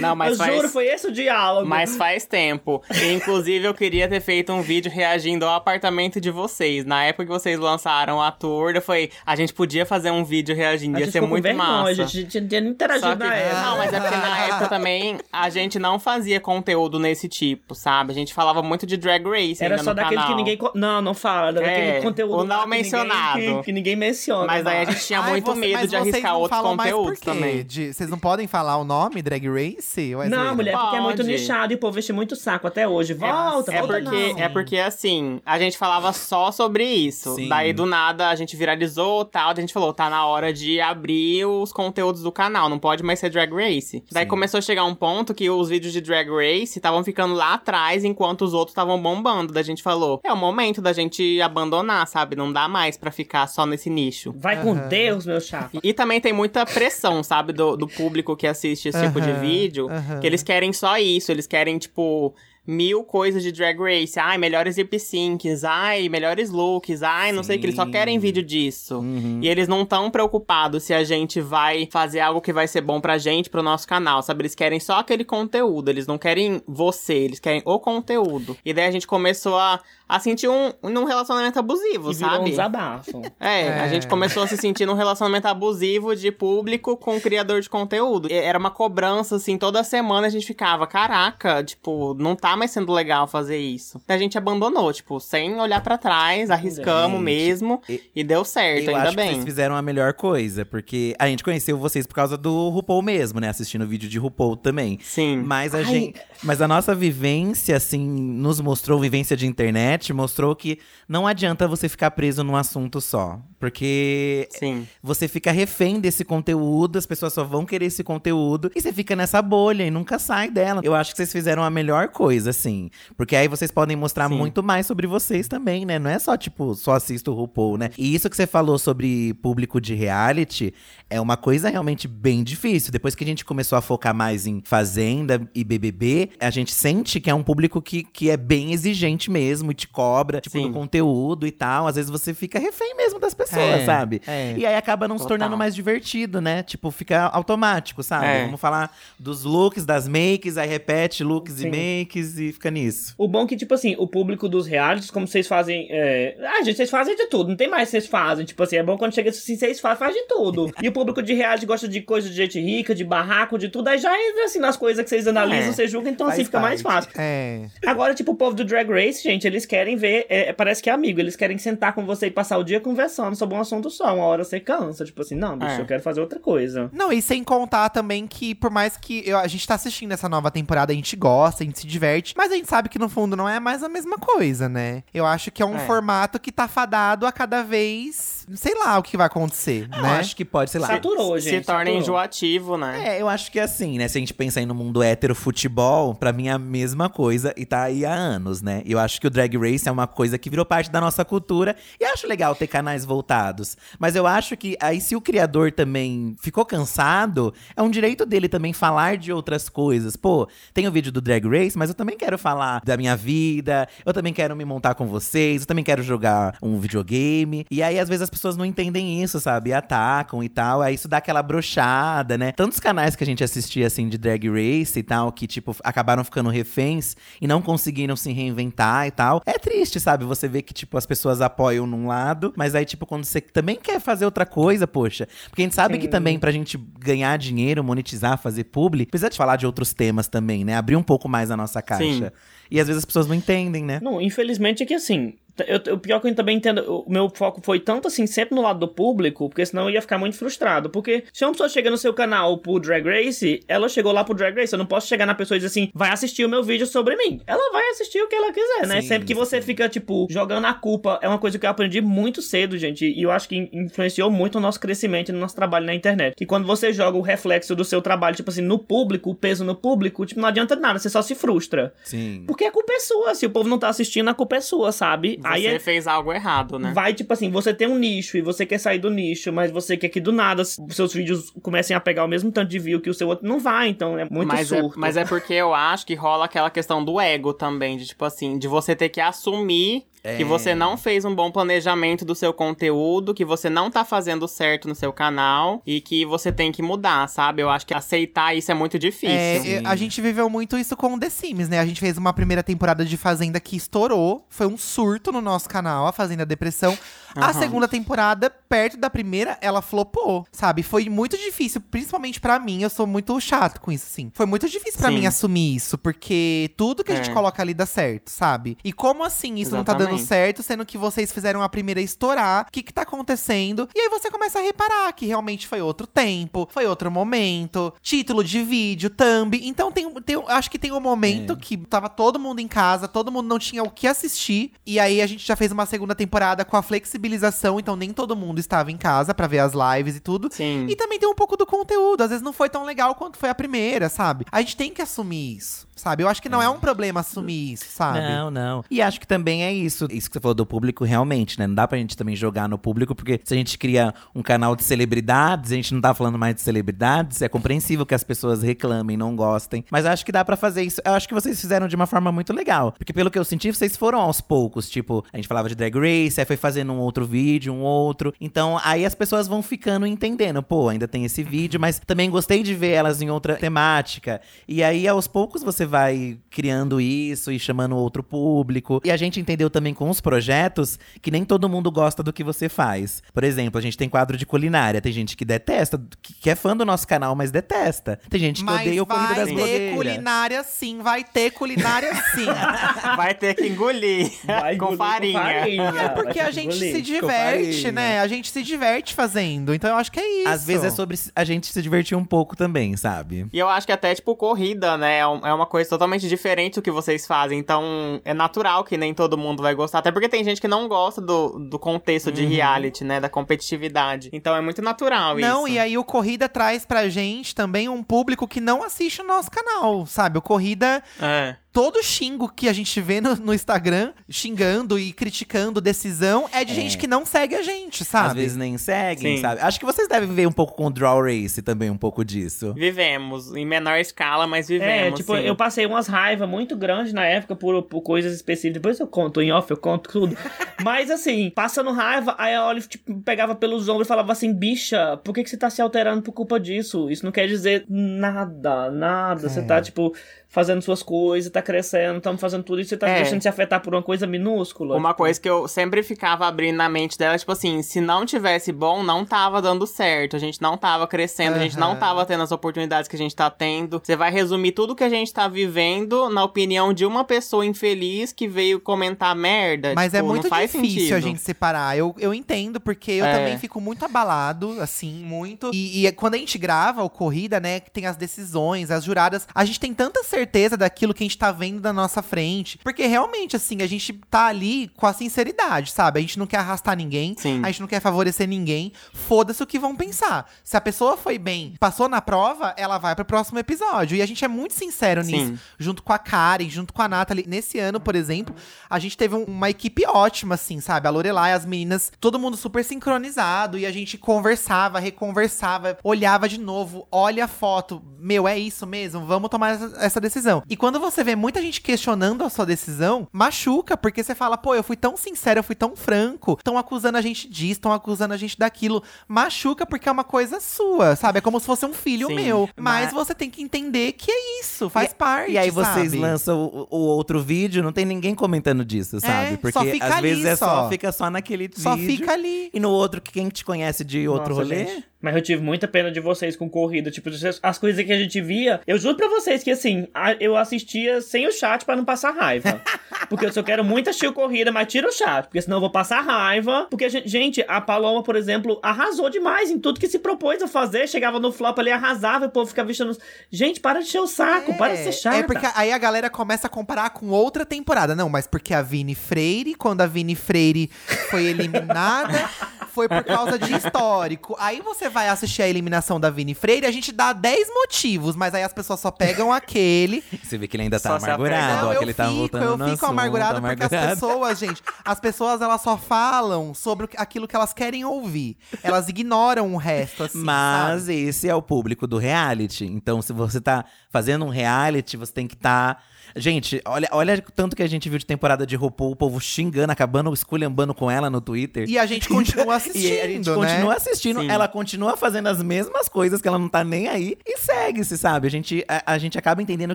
Não, mas Eu faz- juro, foi esse o diálogo. Mas faz tempo. Inclusive, eu queria ter feito um vídeo reagindo ao apartamento de vocês. Na época que vocês lançaram a tour, eu falei, a gente podia fazer um vídeo reagindo, a ia ser muito vergonha, massa. A gente, a gente não tinha nem interagido na época. não, mas é porque na <laughs> época também a gente não fazia conteúdo nesse tipo, sabe? A gente falava muito de drag race Era ainda só no daquele canal. que ninguém. Não, não fala. Daquele É, conteúdo. o não lá que ninguém- mencionado. Que, <laughs> que ninguém menciona. Mas aí a mas- gente tinha Ai, muito você- medo de arriscar não outros conteúdos também. De- vocês não podem falar o nome, Drag Race? Ou é Não, mulher, porque é muito nichado e o povo enche muito saco até hoje. Volta, É volta porque, não. é porque, assim, a gente falava só sobre isso. Sim. Daí, do nada, a gente viralizou tal. Daí a gente falou, tá na hora de abrir os conteúdos do canal. Não pode mais ser Drag Race. Daí Sim. começou a chegar um ponto que os vídeos de Drag Race estavam ficando lá atrás, enquanto os outros estavam bombando. Daí a gente falou, é o momento da gente abandonar, sabe? Não dá mais pra ficar só nesse nicho. Vai com Deus, meu chapa. E, e também tem muita pressão, sabe, do, do público que assiste esse tipo de vídeo. aham. Que eles querem só isso, eles querem, tipo, mil coisas de drag race. Ai, melhores lip syncs, ai, melhores looks, ai, não sei o que. Eles só Sim. querem vídeo disso. Uhum. E eles não tão preocupados se a gente vai fazer algo que vai ser bom pra gente, pro nosso canal, sabe? Eles querem só aquele conteúdo, eles não querem você, eles querem o conteúdo. E daí a gente começou a, a sentir um, um relacionamento abusivo, E virou um sabe? desabafo. É, É. a gente começou a se sentir num relacionamento abusivo de público com criador de conteúdo. E Era uma cobrança, assim, toda semana a gente ficava, caraca, tipo, não tá mais sendo legal fazer isso. A gente abandonou, tipo, sem olhar pra trás, arriscamos Gente, mesmo e- e deu certo, Eu ainda acho bem. que vocês fizeram a melhor coisa, porque a gente conheceu vocês por causa do RuPaul mesmo, né? Assistindo o vídeo de RuPaul também. Sim. Mas a Ai. gente, mas a nossa vivência assim nos mostrou vivência de internet, mostrou que não adianta você ficar preso num assunto só, porque Sim. você fica refém desse conteúdo, as pessoas só vão querer esse conteúdo e você fica nessa bolha e nunca sai dela. Eu acho que vocês fizeram a melhor coisa, assim. Porque aí vocês podem mostrar Sim. muito mais sobre vocês também, né? Não é só, tipo, só assisto o RuPaul, né? E isso que você falou sobre público de reality é uma coisa realmente bem difícil. Depois que a gente começou a focar mais em Fazenda e BBB, a gente sente que é um público que, que é bem exigente mesmo te cobra, tipo, Sim. do conteúdo e tal. Às vezes você fica refém mesmo das pessoas, É, sabe? é. E aí acaba não se Total. tornando mais divertido, né? Tipo, fica automático, sabe? É. Vamos falar dos looks, das makes, aí repete looks Sim. e makes e fica nisso. O bom é que, tipo assim, o público dos realities, como vocês fazem. É... Ah, gente, vocês fazem de tudo. Não tem mais que vocês fazem. Tipo assim, é bom quando chega assim, vocês fazem, faz de tudo. E o público de reality gosta de coisa de gente rica, de barraco, de tudo. Aí já entra assim nas coisas que vocês analisam, É. vocês julgam, então Faz assim fica mais parte. fácil. É. Agora, tipo, o povo do Drag Race, gente, eles querem ver. é, parece que é amigo. Eles querem sentar com você e passar o dia conversando sobre um assunto só. Uma hora você cansa. Tipo assim, não, bicho, É. eu quero fazer outra coisa. Não, e sem contar também que, por mais que eu- a gente tá assistindo essa nova temporada, a gente gosta, a gente se diverte, mas a gente sabe que no fundo não é mais a mesma coisa, né? Eu acho que é um É. formato que tá fadado a cada vez. Sei lá o que vai acontecer, Eu né? acho que pode, sei lá. Saturou, Se gente. torna saturou. enjoativo, né? É, eu acho que é assim, né? Se a gente pensar aí no mundo hétero futebol, pra mim é a mesma coisa e tá aí há anos, né? Eu acho que o Drag Race é uma coisa que virou parte da nossa cultura e acho legal ter canais voltados. Mas eu acho que aí se o criador também ficou cansado, é um direito dele também falar de outras coisas. Pô, tem o vídeo do Drag Race, mas eu também quero falar da minha vida, eu também quero me montar com vocês, eu também quero jogar um videogame. E aí, às vezes, as pessoas não entendem isso, sabe? Atacam e tal. Aí isso dá aquela brochada, né? Tantos canais que a gente assistia, assim, de drag race e tal, que, tipo, acabaram ficando reféns e não conseguiram se reinventar e tal. Triste, sabe? Você vê que, tipo, as pessoas apoiam num lado, mas aí, tipo, quando você também quer fazer outra coisa, poxa. Porque a gente sabe Sim. que também, pra gente ganhar dinheiro, monetizar, fazer publi, precisa de falar de outros temas também, né? Abrir um pouco mais a nossa caixa. Sim. E às vezes as pessoas não entendem, né? Não, infelizmente é que assim. Eu, o pior que eu também entendo, o meu foco foi tanto assim, sempre no lado do público, porque senão eu ia ficar muito frustrado. Porque se uma pessoa chega no seu canal pro Drag Race, ela chegou lá pro Drag Race. Eu não posso chegar na pessoa e dizer assim, vai assistir o meu vídeo sobre mim. Ela vai assistir o que ela quiser, né? Sim, sempre que você sim. fica, tipo, jogando a culpa, é uma coisa que eu aprendi muito cedo, gente. E eu acho que influenciou muito o nosso crescimento e no nosso trabalho na internet. Que quando você joga o reflexo do seu trabalho, tipo assim, no público, o peso no público, tipo, não adianta nada, você só se frustra. Sim. Porque a culpa é sua. Se o povo não tá assistindo, a culpa é sua, sabe? Você Aí é, fez algo errado, né? vai, tipo assim, você tem um nicho e você quer sair do nicho, mas você quer que do nada seus vídeos comecem a pegar o mesmo tanto de view que o seu outro. Não vai, então é muito mas, é, surto. mas é porque eu acho que rola aquela questão do ego também, de tipo assim, de você ter que assumir que É. você não fez um bom planejamento do seu conteúdo, que você não tá fazendo certo no seu canal e que você tem que mudar, sabe? Eu acho que aceitar isso é muito difícil. É, Sim. a gente viveu muito isso com The Sims, né? A gente fez uma primeira temporada de Fazenda que estourou. Foi um surto no nosso canal, a Fazenda Depressão. A Aham. segunda temporada, perto da primeira, ela flopou, sabe? Foi muito difícil, principalmente pra mim. Eu sou muito chato com isso, assim. Foi muito difícil pra Sim. mim assumir isso, porque tudo que a gente É. coloca ali dá certo, sabe? E como assim isso não tá dando Exatamente. certo, sendo que vocês fizeram a primeira estourar? O que que tá acontecendo? E aí você começa a reparar que realmente foi outro tempo, foi outro momento, título de vídeo, thumb. Então tem, tem acho que tem um momento que tava todo mundo em casa, todo mundo não tinha o que assistir. E aí a gente já fez uma segunda temporada com a flexibilização, então nem todo mundo estava em casa pra ver as lives e tudo. Sim. E também tem um pouco do conteúdo. Às vezes não foi tão legal quanto foi a primeira, sabe? A gente tem que assumir isso, sabe? Eu acho que não é, um problema assumir isso, sabe? Não, não. E acho que também é isso. Isso que você falou do público, realmente, né? Não dá pra gente também jogar no público, porque se a gente cria um canal de celebridades, a gente não tá falando mais de celebridades, é compreensível que as pessoas reclamem, não gostem. Mas acho que dá pra fazer isso. Eu acho que vocês fizeram de uma forma muito legal. Porque pelo que eu senti, vocês foram aos poucos. Tipo, a gente falava de Drag Race, aí foi fazendo um outro vídeo, um outro. Então, aí as pessoas vão ficando entendendo. Pô, ainda tem esse vídeo, mas também gostei de ver elas em outra temática. E aí, aos poucos, você vai criando isso e chamando outro público. E a gente entendeu também com os projetos que nem todo mundo gosta do que você faz. Por exemplo, a gente tem quadro de culinária. Tem gente que detesta, que é fã do nosso canal, mas detesta. Tem gente que Mas odeia o Corrida vai das ter Blogueiras. culinária sim, vai ter culinária sim. <laughs> Vai ter que engolir Vai com engolir farinha. É vai porque ter a gente engolir. se diverte, farinha. né? A gente se diverte fazendo. Então eu acho que é isso. Às vezes é sobre a gente se divertir um pouco também, sabe? E eu acho que até, tipo, corrida, né? É é uma coisa totalmente diferente do que vocês fazem. Então, é natural que nem todo mundo vai gostar. Até porque tem gente que não gosta do, do contexto Uhum. de reality, né? Da competitividade. Então, é muito natural Não, isso. e aí o Corrida traz pra gente também um público que não assiste o nosso canal, sabe? O Corrida É. todo xingo que a gente vê no, no Instagram, xingando e criticando decisão, é de gente que não segue a gente, sabe? Às vezes nem seguem, Sim. sabe? Acho que vocês devem ver um pouco com o Draw Race também, um pouco disso. Vivemos. Em menor escala, mas É, vivemos. tipo, sim. eu passei umas raivas muito grandes na época por, por coisas específicas. Depois eu conto em off, eu conto tudo. <laughs> Mas assim, passando raiva, aí a Olive, tipo, pegava pelos ombros e falava assim: bicha, por que, que você tá se alterando por culpa disso? Isso não quer dizer nada, nada. Você tá, tipo, fazendo suas coisas, tá crescendo, estamos fazendo tudo isso, você tá É. deixando se afetar por uma coisa minúscula. Uma tipo, coisa que eu sempre ficava abrindo na mente dela, tipo assim, se não tivesse bom, não tava dando certo. A gente não tava crescendo, a gente não tava tendo as oportunidades que a gente tá tendo. Você vai resumir tudo que a gente tá vivendo na opinião de uma pessoa infeliz que veio comentar merda. Mas é Tipo, muito não faz difícil sentido. a gente separar. Eu, eu entendo, porque eu É. também fico muito abalado, assim, muito. E, e quando a gente grava o Corrida, né, que tem as decisões, as juradas, a gente tem tanta certeza daquilo que a gente tá vendo da nossa frente. Porque realmente, assim, a gente tá ali com a sinceridade, sabe? A gente não quer arrastar ninguém, Sim. a gente não quer favorecer ninguém. Foda-se o que vão pensar. Se a pessoa foi bem, passou na prova, ela vai pro próximo episódio. E a gente é muito sincero Sim. nisso junto com a Karen, junto com a Nathalie. Nesse ano, por exemplo, a gente teve um- uma equipe ótima, assim, sabe? A Lorelai, as meninas, todo mundo super sincronizado. E a gente conversava, reconversava, olhava de novo, olha a foto. Meu, é isso mesmo? Vamos tomar essa, essa decisão. E quando você vê muita gente questionando a sua decisão, machuca, porque você fala, pô, eu fui tão sincero, eu fui tão franco, estão acusando a gente disso, estão acusando a gente daquilo. Machuca porque é uma coisa sua, sabe? É como se fosse um filho Sim, meu. Mas, mas- você tem que entender que é isso, faz E- parte. E aí vocês sabe? lançam o, o outro vídeo, não tem ninguém comentando disso, sabe? Porque só fica às ali vezes é só, só. fica só naquele Só vídeo. fica ali. E no outro, quem te conhece de outro Nossa, rolê? gente. Mas eu tive muita pena de vocês com corrida. Tipo, as coisas que a gente via. Eu juro pra vocês que, assim, eu assistia sem o chat pra não passar raiva. <laughs> Porque eu só quero muito assistir o corrida, mas tira o chat. Porque senão eu vou passar raiva. Porque, a gente, gente, a Paloma, por exemplo, arrasou demais em tudo que se propôs a fazer. Chegava no flop ali, arrasava, e o povo ficava vestindo. Gente, para de encher o saco, para de ser chata. É porque aí a galera começa a comparar com outra temporada. Não, mas porque a Vini Freire, quando a Vini Freire foi eliminada, <laughs> foi por causa de histórico. Aí você vai assistir a eliminação da Vini Freire, a gente dá 10 motivos, mas aí as pessoas só pegam aquele. <laughs> Você vê que ele ainda tá Só amargurado, Não, ó, eu que ele tá fico, voltando eu no fico assunto, amargurado porque as amargurado. pessoas, gente, as pessoas elas só falam sobre aquilo que elas querem ouvir. Elas ignoram o resto, assim. Mas sabe? esse é o público do reality. Então, se você tá fazendo um reality, você tem que estar. Gente, olha, olha tanto que a gente viu de temporada de RuPaul, o povo xingando, acabando, esculhambando com ela no Twitter. E a gente continua <laughs> assistindo. E a gente né? continua assistindo, Sim. ela continua fazendo as mesmas coisas que ela não tá nem aí e segue-se, sabe? A gente, a, a gente acaba entendendo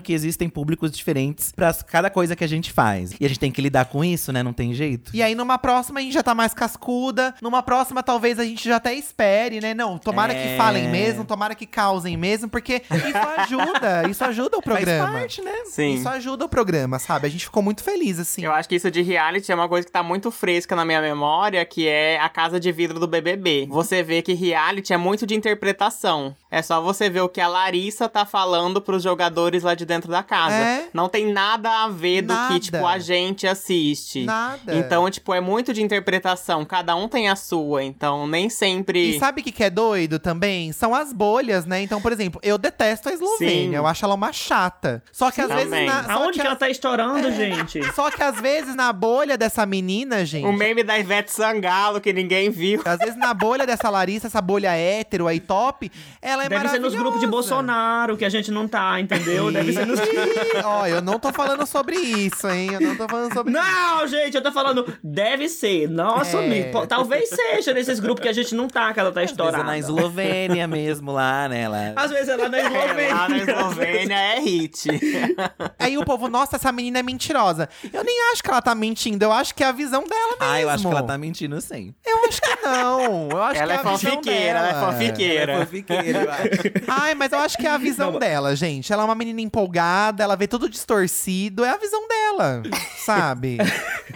que existem públicos diferentes pra cada coisa que a gente faz. E a gente tem que lidar com isso, né? Não tem jeito. E aí, numa próxima, a gente já tá mais cascuda. Numa próxima, talvez a gente já até espere, né? Não, tomara É. que falem mesmo, tomara que causem mesmo, porque isso ajuda, isso ajuda o programa. Faz parte, né? Sim. Isso ajuda o programa, sabe? A gente ficou muito feliz, assim. Eu acho que isso de reality é uma coisa que tá muito fresca na minha memória, que é a casa de vidro do BBB. Você vê que reality é muito de interpretação. É só você ver o que a Larissa tá falando pros jogadores lá de dentro da casa. É. Não tem nada a ver do Nada. que, tipo, a gente assiste. Nada. Então, tipo, é muito de interpretação. Cada um tem a sua. Então, nem sempre. E sabe o que, que é doido também? São as bolhas, né? Então, por exemplo, eu detesto a Eslovênia. Sim. Eu acho ela uma chata. Só que às vezes. Também. Na, só, Aonde que que ela tá estourando, gente? <laughs> só que às vezes na bolha dessa menina, gente. O meme da Ivete Sangalo, que ninguém viu. Às vezes na bolha dessa Larissa, essa bolha hétero aí top, ela é Deve ser nos grupos de. Bolsonaro que a gente não tá, entendeu? Deve ser nos. <laughs> Ó, eu não tô falando sobre isso, hein? Eu não tô falando sobre isso. Não, gente, eu tô falando. Deve ser. Nossa, É. Pô, Talvez seja nesses grupos que a gente não tá, que ela tá Às vezes é estourada. na Eslovênia mesmo, lá, né? Lá. Às vezes ela na <laughs> É, Eslovênia. lá na Eslovênia é hit. <laughs> Aí o povo, nossa, essa menina é mentirosa. Eu nem acho que ela tá mentindo, eu acho que é a visão dela mesmo. Ah, eu acho que ela tá mentindo sim. Eu acho que não. Eu acho Ela que é a visão fanfiqueira, ela é dela. fanfiqueira. Ela é fofiqueira. <laughs> Ai, mas eu acho que é a visão dela, gente. Ela é uma menina empolgada, ela vê tudo distorcido. É a visão dela, <laughs> sabe?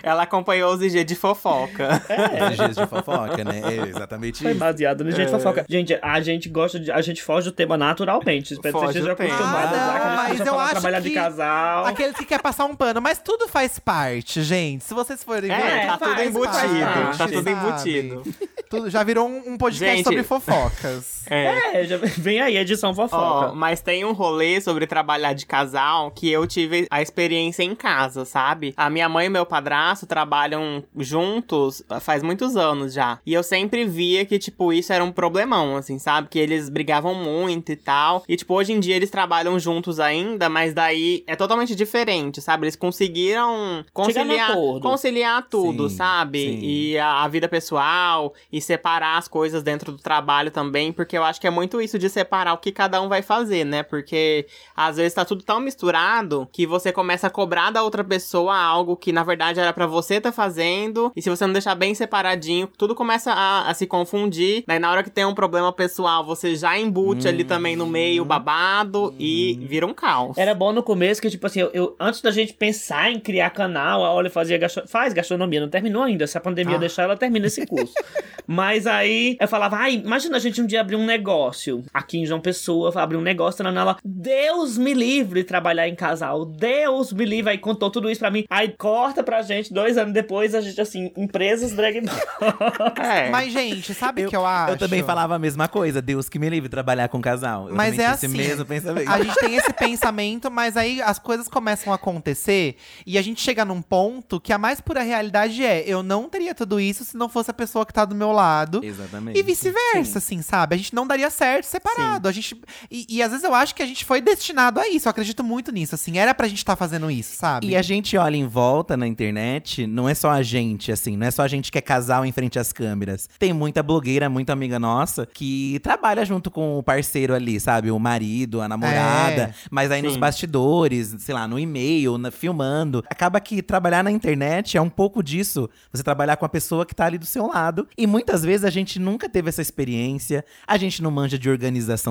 Ela acompanhou os IG de fofoca. Esses dias de fofoca, né? É exatamente Foi isso. baseado no gente fofoca. Gente, a gente gosta de. A gente foge do tema naturalmente. Espero que Foge vocês do estejam acostumados Ah, que não, mas eu acho trabalhar de que casal. Aqueles que quer passar um pano, mas tudo faz parte, gente. Se vocês forem ver. É, tá faz tudo embutido. parte, Tá tudo embutido. Tudo- já virou um, um podcast Gente. sobre fofocas. É. É, já <laughs> vem aí, edição fofoca. mas tem um rolê sobre trabalhar de casal que eu tive a experiência em casa, sabe? A minha mãe e meu padrasto trabalham juntos faz muitos anos já. E eu sempre via que, tipo, isso era um problemão, assim, sabe? Que eles brigavam muito e tal. E, tipo, hoje em dia eles trabalham juntos ainda, mas daí é totalmente diferente, sabe? Eles conseguiram conciliar, conciliar tudo, Sim, sabe? sim. E a, a vida pessoal e separar as coisas dentro do trabalho também, porque eu acho que é muito isso de separar o que cada um vai fazer, né? Porque às vezes tá tudo tão misturado que você começa a cobrar da outra pessoa algo que na verdade era pra você tá fazendo, e se você não deixar bem separadinho, tudo começa a, a se confundir. Daí na hora que tem um problema pessoal, você já embute ali também no meio o babado e vira um caos. Era bom no começo que, tipo assim, eu, eu- antes da gente pensar em criar canal, a Olha fazia gastro- faz gastronomia, não terminou ainda. Se a pandemia Ah. deixar, ela termina esse curso. <laughs> Mas aí eu falava, ai, imagina a gente um dia abrir um negócio aqui em João Pessoa, abrir um negócio, na ela, Deus me livre de trabalhar em casal, Deus me livre. Aí contou tudo isso pra mim. Aí corta pra gente, dois anos depois, a gente assim, empresas drag <laughs> É. Mas, gente, sabe o que eu acho? Eu também falava a mesma coisa. Deus que me livre de trabalhar com casal. Eu Mas é assim. esse mesmo pensamento. A gente tem esse pensamento, mas aí as coisas começam a acontecer e a gente chega num ponto que a mais pura realidade é: eu não teria tudo isso se não fosse a pessoa que tá tá do meu lado. Exatamente. E vice-versa, assim, sabe? A gente não daria certo separado. A gente. E, e às vezes eu acho que a gente foi destinado a isso. Eu acredito muito nisso, assim. Era pra gente estar fazendo isso, sabe? E a gente olha em volta na internet, não é só a gente, assim, não é só a gente que é casal em frente às câmeras. Tem muita blogueira, muita amiga nossa, que trabalha junto com o parceiro ali, sabe? O marido, a namorada. É. Mas aí nos Sim. bastidores, sei lá, no e-mail, na- filmando. Acaba que trabalhar na internet é um pouco disso. Você trabalhar com a pessoa que tá ali do seu lado. E muitas vezes a gente nunca teve essa experiência. A gente não manja de organização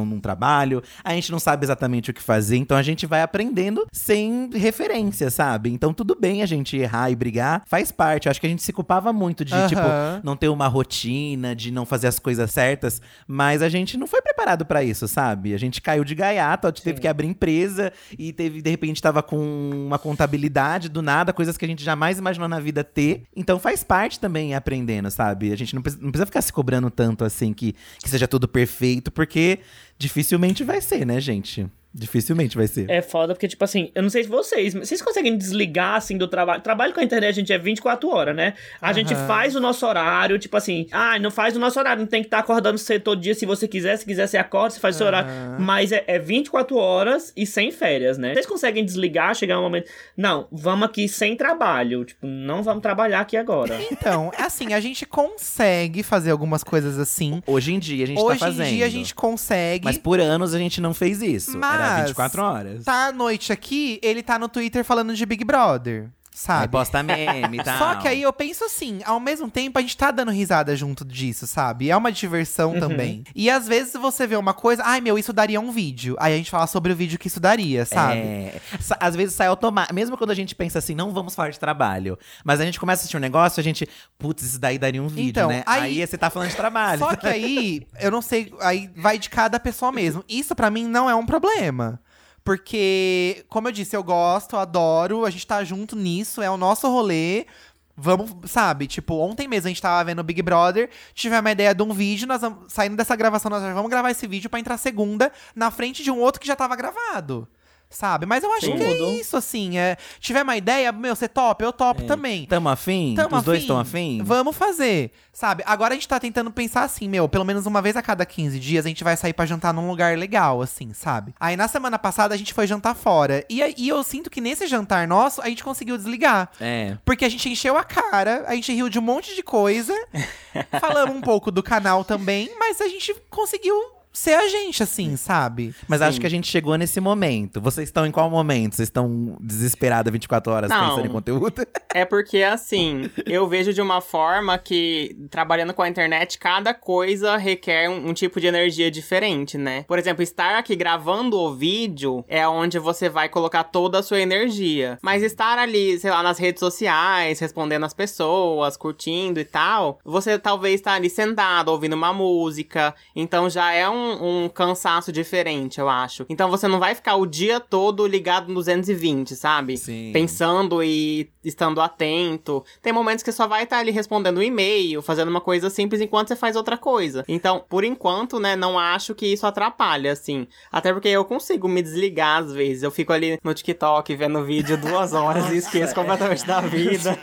num trabalho. A gente não sabe exatamente o que fazer. Então a gente vai aprendendo sem referência, sabe? Então tudo bem a gente errar e brigar. Faz parte. Eu acho que a gente se culpava muito de, Aham. tipo, não ter uma rotina, de não fazer as coisas certas. Mas a gente não foi preparado pra isso, sabe? A gente caiu de gaiato, a gente teve que abrir empresa e teve, de repente, tava com uma contabilidade do nada, coisas que a gente jamais imaginou na vida ter. Então faz parte também aprendendo, sabe? A gente não precisa, não precisa ficar se cobrando tanto assim que, que seja tudo perfeito, porque dificilmente vai ser, né, gente? Dificilmente vai ser. É foda, porque, tipo assim, eu não sei se vocês, mas vocês conseguem desligar, assim, do trabalho. Trabalho com a internet, a gente é 24 horas, né? A gente faz o nosso horário, tipo assim, ah, não faz o nosso horário, não tem que estar acordando cedo todo dia se você quiser, se quiser você acorda, você faz o seu horário. Mas é, é 24 horas e sem férias, né? Vocês conseguem desligar, chegar um momento, não, vamos aqui sem trabalho, tipo, não vamos trabalhar aqui agora. Então, assim, a gente consegue fazer algumas coisas assim. Hoje em dia a gente Hoje tá fazendo. em dia a gente consegue. Mas por anos a gente não fez isso. Era Mas 24 horas. Tá à noite aqui, ele tá no Twitter falando de Big Brother. Aí Sabe? posta meme e tal. <laughs> Só que aí eu penso assim, ao mesmo tempo a gente tá dando risada junto disso, sabe? É uma diversão também. E às vezes você vê uma coisa, ai meu, isso daria um vídeo. Aí a gente fala sobre o vídeo que isso daria, sabe? É, às vezes sai automático. Mesmo quando a gente pensa assim, não vamos falar de trabalho. Mas a gente começa a assistir um negócio, a gente, putz, isso daí daria um vídeo, Então, né? aí- Aí, você tá falando de trabalho. Só que aí, eu não sei, aí vai de cada pessoa mesmo. <laughs> Isso pra mim não é um problema. Porque, como eu disse, eu gosto, eu adoro, a gente tá junto nisso, é o nosso rolê. Vamos, sabe? Tipo, ontem mesmo a gente tava vendo o Big Brother, tive uma ideia de um vídeo, nós vamos, saindo dessa gravação, nós vamos gravar esse vídeo pra entrar segunda na frente de um outro que já tava gravado. Sabe? Mas eu acho Sim. que é Tudo. isso, assim. É, tiver uma ideia, meu, você topa, eu topo também. Tamo afim? Tamo Os dois afim? estão afim? Vamos fazer. Sabe? Agora a gente tá tentando pensar assim, meu, pelo menos uma vez a cada 15 dias a gente vai sair pra jantar num lugar legal, assim, sabe? Aí na semana passada a gente foi jantar fora. E aí eu sinto que nesse jantar nosso a gente conseguiu desligar. É. Porque a gente encheu a cara, a gente riu de um monte de coisa, <laughs> falamos um pouco do canal também, mas a gente conseguiu ser a gente, assim, sabe? Mas acho que a gente chegou nesse momento. Vocês estão em qual momento? Vocês estão desesperados 24 horas Não. pensando em conteúdo? <laughs> É porque, assim, eu vejo de uma forma que, trabalhando com a internet, cada coisa requer um, um tipo de energia diferente, né? Por exemplo, estar aqui gravando o vídeo é onde você vai colocar toda a sua energia. Mas estar ali, sei lá, nas redes sociais, respondendo as pessoas, curtindo e tal, você talvez tá ali sentado, ouvindo uma música. Então já é um, um cansaço diferente, eu acho. Então você não vai ficar o dia todo ligado no 220, sabe? Sim. Pensando e estando atento. Tem momentos que só vai estar ali respondendo um e-mail, fazendo uma coisa simples enquanto você faz outra coisa. Então, por enquanto, né, não acho que isso atrapalha, assim. Até porque eu consigo me desligar às vezes. Eu fico ali no TikTok vendo vídeo duas horas e esqueço completamente da vida.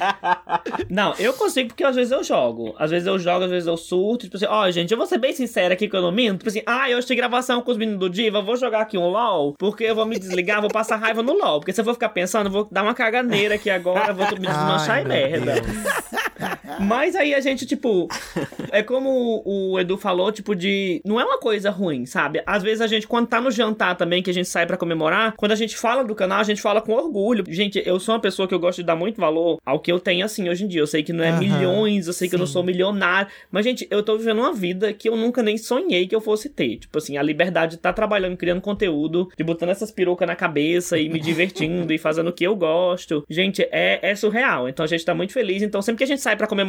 <laughs> Não, eu consigo porque às vezes eu jogo. Às vezes eu jogo, às vezes eu surto. Tipo assim, ó, gente, eu vou ser bem sincera aqui que eu não minto. Tipo assim, ah, eu tenho gravação com os meninos do Diva, vou jogar aqui um LOL, porque eu vou me desligar, vou passar raiva no LOL. Porque se eu for ficar pensando, eu vou dar uma caganeira aqui agora, vou me <laughs> desmanchar Ai, e merda. <laughs> Mas aí a gente, tipo, <laughs> é como o Edu falou, tipo, de. Não é uma coisa ruim, sabe? Às vezes a gente, quando tá no jantar também, que a gente sai pra comemorar, quando a gente fala do canal, a gente fala com orgulho. Gente, eu sou uma pessoa que eu gosto de dar muito valor ao que eu tenho assim hoje em dia. Eu sei que não é Aham, milhões, eu sei que eu não sim. sou milionário. Mas, gente, eu tô vivendo uma vida que eu nunca nem sonhei que eu fosse ter. Tipo assim, a liberdade de estar trabalhando, criando conteúdo, de botando essas perucas na cabeça e me divertindo e fazendo o que eu gosto. Gente, é, é surreal. Então a gente tá muito feliz. Então sempre que a gente sai pra comemorar,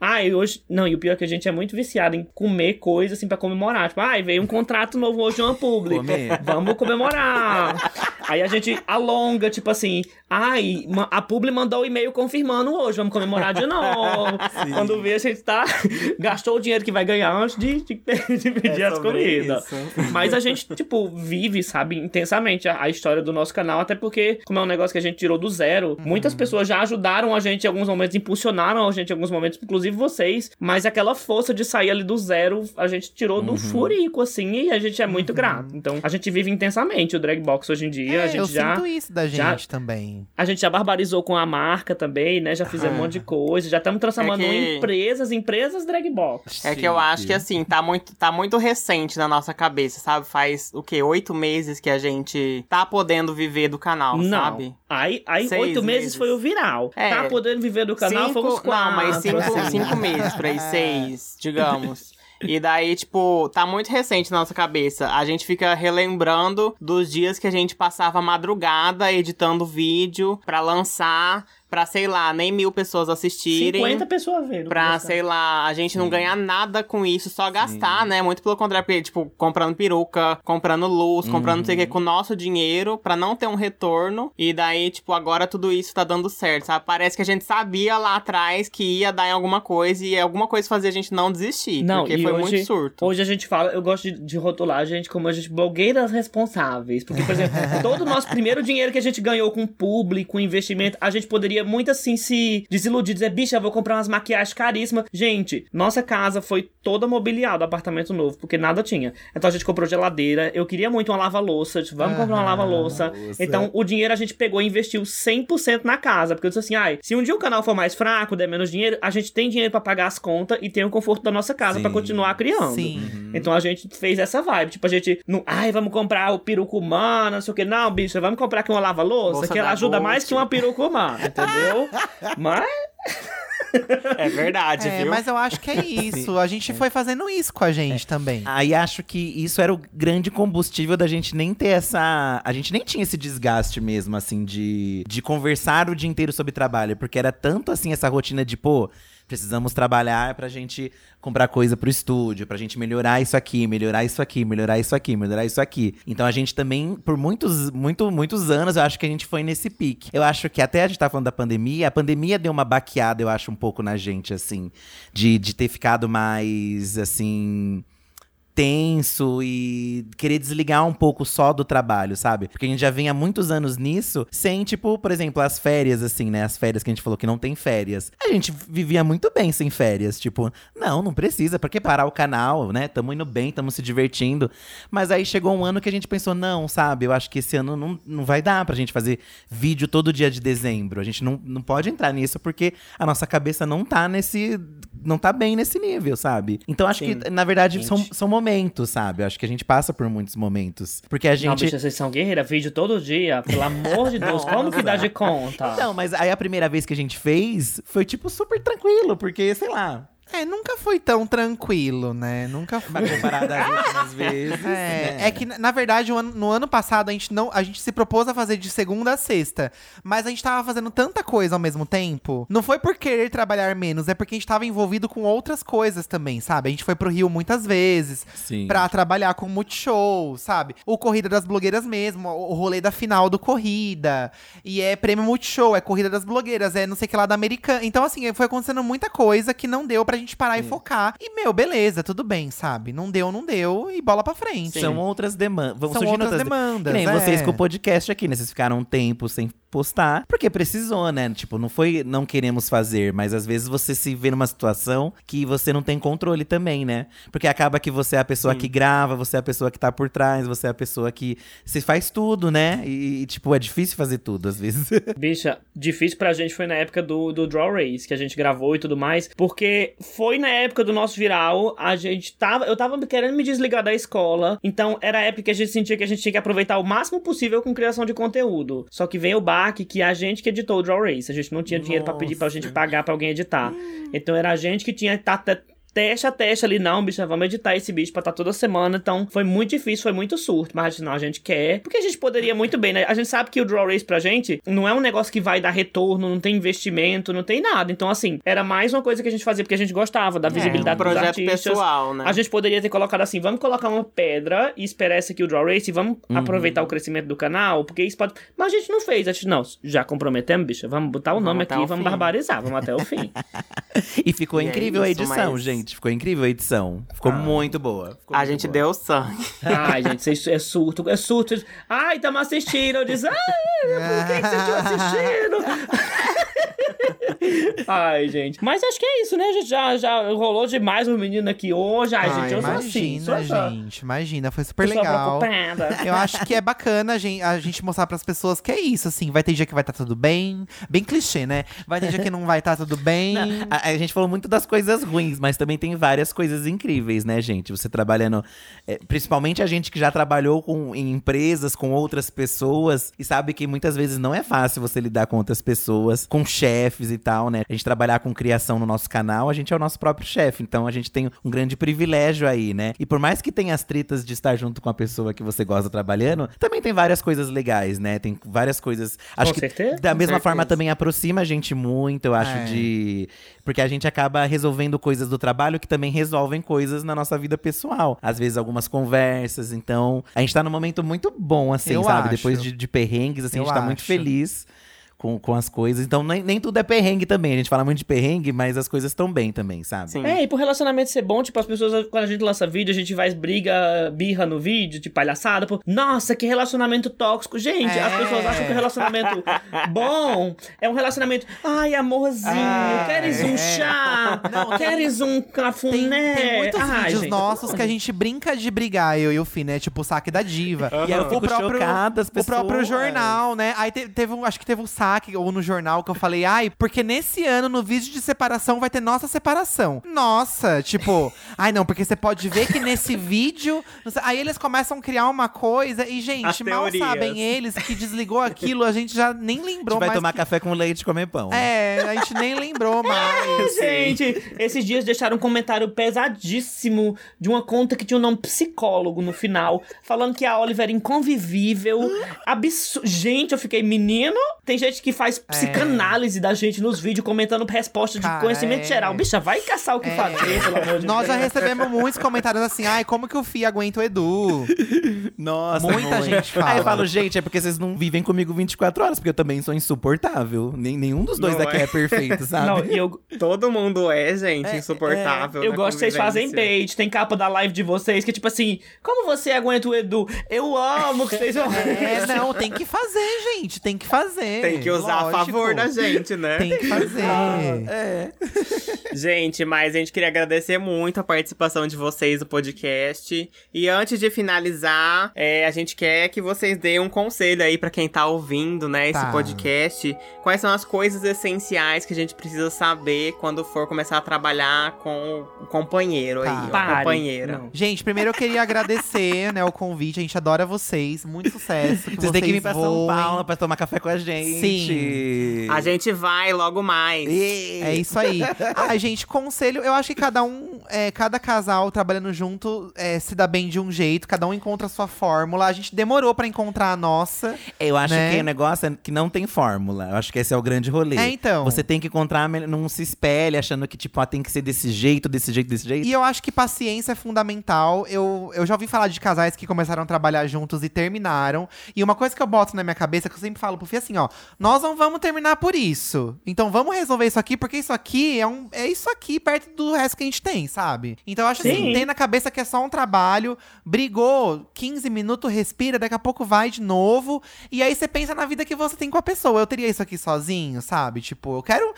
ai, hoje. Não, e o pior é que a gente é muito viciado em comer coisa assim pra comemorar. Tipo, ai, veio um contrato novo hoje de uma publi. Comer. Vamos comemorar. Aí a gente alonga, tipo assim, ai, a publi mandou o e-mail confirmando hoje, vamos comemorar de novo. Quando vê, a gente tá. gastou o dinheiro que vai ganhar antes de, de, <laughs> de pedir É as comidas. isso. Mas a gente, tipo, vive, sabe, intensamente a, a história do nosso canal, até porque, como é um negócio que a gente tirou do zero, muitas pessoas já ajudaram a gente em alguns momentos, impulsionaram a gente em alguns alguns momentos, inclusive vocês, mas aquela força de sair ali do zero, a gente tirou do furico, assim, e a gente é muito grato. Então, a gente vive intensamente o drag box hoje em dia. a É, gente eu já. sinto isso da gente já- também. A gente já barbarizou com a marca também, né? Já fizemos um monte de coisa. Já estamos transformando É que- em empresas, empresas drag box. É que eu acho que assim, tá muito, tá muito recente na nossa cabeça, sabe? Faz o quê? Oito meses que a gente tá podendo viver do canal, Não. sabe? Aí, aí Seis oito meses, meses. foi o viral. É. Tá podendo viver do canal, cinco, fomos quatro. Não, mas cinco, assim. cinco meses por aí, <laughs> seis, digamos. E daí, tipo, tá muito recente na nossa cabeça. A gente fica relembrando dos dias que a gente passava madrugada editando vídeo pra lançar, pra, sei lá, nem mil pessoas assistirem. 50 pessoas vendo. Pra, sei lá, a gente não ganhar nada com isso, só gastar, né? Muito pelo contrário, porque, tipo, comprando peruca, comprando luz, comprando não sei o que com o nosso dinheiro, pra não ter um retorno. E daí, tipo, agora tudo isso tá dando certo, sabe? Parece que a gente sabia lá atrás que ia dar em alguma coisa e alguma coisa fazia a gente não desistir. Não, porque e foi hoje, muito surto. Hoje a gente fala, eu gosto de, de rotular a gente como a gente blogueiras responsáveis. Porque, por exemplo, <laughs> todo o nosso primeiro dinheiro que a gente ganhou com público, com investimento, a gente poderia muito assim se desiludir, dizer, bicha, eu vou comprar umas maquiagens caríssimas. Gente, nossa casa foi toda mobiliada, apartamento novo, porque nada tinha. Então a gente comprou geladeira, eu queria muito uma lava-louça, disse, vamos comprar uma Aham, lava-louça. louça. Então o dinheiro a gente pegou e investiu 100% na casa, porque eu disse assim, ai, se um dia o canal for mais fraco, der menos dinheiro, a gente tem dinheiro pra pagar as contas e tem o conforto da nossa casa pra Sim. continuar criando. Sim. Então a gente fez essa vibe. Tipo, a gente. Não, Ai, vamos comprar o peruca humana, não sei o que. Não, bicha, vamos comprar aqui uma lava-louça, Bolsa que ela da ajuda Gucci. mais que uma peruca humana, entendeu? Mas. <laughs> É verdade, É, viu? mas eu acho que é <laughs> isso. A gente foi fazendo isso com a gente também. Aí acho que isso era o grande combustível da gente nem ter essa. A gente nem tinha esse desgaste mesmo, assim, de, de conversar o dia inteiro sobre trabalho. Porque era tanto assim essa rotina de, pô, precisamos trabalhar pra gente comprar coisa pro estúdio, pra gente melhorar isso aqui, melhorar isso aqui, melhorar isso aqui, melhorar isso aqui. Então a gente também, por muitos, muito, muitos anos, eu acho que a gente foi nesse pique. Eu acho que até a gente tá falando da pandemia, a pandemia deu uma baqueada, eu acho, um pouco na gente, assim, de, de ter ficado mais, assim tenso e querer desligar um pouco só do trabalho, sabe? Porque a gente já vem há muitos anos nisso, sem, tipo, por exemplo, as férias, assim, né? As férias que a gente falou que não tem férias. A gente vivia muito bem sem férias. Tipo, não, não precisa, pra que parar o canal, né? Tamo indo bem, tamo se divertindo. Mas aí chegou um ano que a gente pensou, não, sabe? Eu acho que esse ano não, não vai dar pra gente fazer vídeo todo dia de dezembro. A gente não, não pode entrar nisso porque a nossa cabeça não tá nesse. Não tá bem nesse nível, sabe? Então acho Sim. que, na verdade, Gente. são, são momentos, sabe? Eu acho que a gente passa por muitos momentos. Porque a Não, gente. bicha, vocês são guerreiras, vídeo todo dia. Pelo <laughs> amor de Deus, como que dá de conta? Não, mas aí a primeira vez que a gente fez foi, tipo, super tranquilo, porque, sei lá, É, nunca foi tão tranquilo, né? Nunca foi. mas comparado às últimas <laughs> vezes. É, né? é que, na verdade, o no ano passado a gente, não, a gente se propôs a fazer de segunda a sexta. Mas a gente tava fazendo tanta coisa ao mesmo tempo. Não foi por querer trabalhar menos, é porque a gente tava envolvido com outras coisas também, sabe? A gente foi pro Rio muitas vezes Sim. pra trabalhar com Multishow, sabe? O Corrida das Blogueiras mesmo, o o rolê da final do Corrida. E é prêmio Multishow, é Corrida das Blogueiras, é não sei o que lá da Americana. Então, assim, foi acontecendo muita coisa que não deu pra gente parar e focar. E, meu, beleza, tudo bem, sabe? Não deu, não deu, e bola pra frente. São outras demandas. Vão São surgindo outras outras demandas, Que nem é. vocês com o podcast aqui, né? Vocês ficaram um tempo sem postar, porque precisou, né? Tipo, não foi não queremos fazer, mas às vezes você se vê numa situação que você não tem controle também, né? Porque acaba que você é a pessoa que grava, você é a pessoa que tá por trás, você é a pessoa que se faz tudo, né? E, e, tipo, é difícil fazer tudo às vezes. <laughs> Bicha, difícil pra gente foi na época do, do Draw Race, que a gente gravou e tudo mais, porque foi na época do nosso viral, a gente tava, eu tava querendo me desligar da escola, então era a época que a gente sentia que a gente tinha que aproveitar o máximo possível com criação de conteúdo. Só que vem o baque que a gente que editou o Draw Race, a gente não tinha dinheiro pra pedir pra gente pagar pra alguém editar. Então era a gente que tinha tá te- teste a teste ali, não, bicha, vamos editar esse bicho pra estar toda semana. Então foi muito difícil, foi muito surto. Mas a gente, não, a gente quer. Porque a gente poderia muito bem, né? A gente sabe que o Draw Race pra gente não é um negócio que vai dar retorno, não tem investimento, não tem nada. Então, assim, era mais uma coisa que a gente fazia porque a gente gostava da visibilidade é, um dos projeto artistas. pessoal, né? A gente poderia ter colocado assim, vamos colocar uma pedra e esperar esse aqui o Draw Race e vamos aproveitar o crescimento do canal, porque isso pode... Mas a gente não fez, a gente, não, já comprometemos, bicha, vamos botar o Vamos nome aqui e vamos fim. barbarizar, vamos até o fim. <laughs> e ficou E é incrível a isso, edição, mas- gente. Ficou incrível a edição. Ficou muito boa. Ficou A muito gente boa. deu sangue. Ai, gente, vocês- é surto, é surto. Ai, estamos assistindo. Eu disse, ai, por que que vocês estão assistindo? Ai, gente. Mas acho que é isso, né? A gente já, já rolou demais o menino aqui hoje. Ai, Ai, gente, eu sou assim. imagina, Sou essa gente. Imagina, foi super pessoa legal. <laughs> Eu acho que é bacana a gente, a gente mostrar pras pessoas que é isso, assim. Vai ter dia que vai estar tudo bem. Bem clichê, né? Vai ter dia que não vai estar tudo bem. A, a gente falou muito das coisas ruins, mas também tem várias coisas incríveis, né, gente? Você trabalhando. é, principalmente a gente que já trabalhou com, em empresas, com outras pessoas, e sabe que muitas vezes não é fácil você lidar com outras pessoas, com chefes e tal, né? A gente trabalhar com criação no nosso canal, a gente é o nosso próprio chefe. Então a gente tem um grande privilégio aí, né? E por mais que tenha as tretas de estar junto com a pessoa que você gosta trabalhando, também tem várias coisas legais, né? Tem várias coisas. Acho Com que certeza, da com mesma forma também aproxima a gente muito, eu acho, É. de. Porque a gente acaba resolvendo coisas do trabalho que também resolvem coisas na nossa vida pessoal. Às vezes algumas conversas. Então, a gente tá num momento muito bom, assim, Eu sabe? acho. Depois de, de perrengues, assim, a Eu gente tá muito acho. feliz. Com, com as coisas. Então, nem, nem tudo é perrengue também. A gente fala muito de perrengue, mas as coisas estão bem também, sabe? Sim. É, e pro relacionamento ser bom, tipo, as pessoas, quando a gente lança vídeo, a gente vai briga, birra no vídeo, de palhaçada. Pô, Nossa, que relacionamento tóxico. Gente, as É. pessoas acham que o relacionamento <laughs> bom é um relacionamento. Ai, amorzinho, Ah, queres um é. chá? queres um Tem, cafuné? tem muitos Ai, vídeos gente, nossos que a gente brinca de brigar, eu e o Fih, né? Tipo o saque da diva. E aí eu fico chocada, as O próprio pessoas. jornal, né? Aí te- teve um, acho que teve um saque, ou no jornal, que eu falei, ai, porque nesse ano, no vídeo de separação, vai ter nossa separação. Nossa, tipo, <laughs> ai não, porque você pode ver que nesse vídeo. sei- Aí eles começam a criar uma coisa, e, As gente, mal teorias. sabem eles que desligou aquilo, a gente já nem A lembrou gente vai mais. tomar que- café com leite e comer pão. É, a gente nem lembrou <laughs> mais. Gente, esses dias deixaram um comentário pesadíssimo de uma conta que tinha o nome psicólogo no final, falando que a Oliver era inconvivível. <gasps> Absurdo. Gente, eu fiquei, menino. Tem gente que faz psicanálise da gente nos vídeos, comentando resposta de Cara, conhecimento é. geral. Bicha, vai caçar o que É. fazer, pelo amor de Nós já Deus. recebemos muitos comentários assim, ai, como que o Fih aguenta o Edu? <laughs> Nossa, Muita muito. gente fala. Aí eu falo, gente, é porque vocês não vivem comigo 24 horas, porque eu também sou insuportável. Nem, nenhum dos dois Não daqui é? é perfeito, <laughs> sabe? Não, eu, Todo mundo é, gente, É, insuportável. eu na gosto que vocês fazem bait. Tem capa da live de vocês que, tipo assim, como você aguenta o Edu? Eu amo que vocês É, não, tem que fazer, gente, tem que fazer. Tem que usar a Lógico. favor da gente, né? Tem que fazer. É. <laughs> Gente, mas a gente queria agradecer muito a participação de vocês no podcast. E antes de finalizar, é, a gente quer que vocês deem um conselho aí pra quem tá ouvindo, né, esse Tá. podcast. Quais são as coisas essenciais que a gente precisa saber quando for começar a trabalhar com o companheiro Tá. aí, a Pare. companheira. Não. Gente, primeiro eu queria agradecer, né, o convite. A gente adora vocês. Muito sucesso. Que Vocês têm que vir pra São. Paulo pra tomar café com a gente. Sim. A gente vai logo mais. É isso aí. <laughs> Ah, gente, conselho, eu acho que cada um, é, cada casal trabalhando junto é, se dá bem de um jeito, cada um encontra a sua fórmula. A gente demorou pra encontrar a nossa. Eu acho Né? que o negócio é que não tem fórmula. Eu acho que esse é o grande rolê. É, então. Você tem que encontrar, não se espelhe achando que, tipo, ah, tem que ser desse jeito, desse jeito, desse jeito. E eu acho que paciência é fundamental. Eu, eu já ouvi falar de casais que começaram a trabalhar juntos e terminaram. E uma coisa que eu boto na minha cabeça, que eu sempre falo pro Fih assim, ó. Nós não vamos terminar por isso. Então vamos resolver isso aqui, porque isso aqui é, um, é isso aqui perto do resto que a gente tem, sabe? Então eu acho assim, Sim. tem na cabeça que é só um trabalho. Brigou 15 minutos, respira, daqui a pouco vai de novo. E aí você pensa na vida que você tem com a pessoa. Eu teria isso aqui sozinho, sabe? Tipo, eu quero.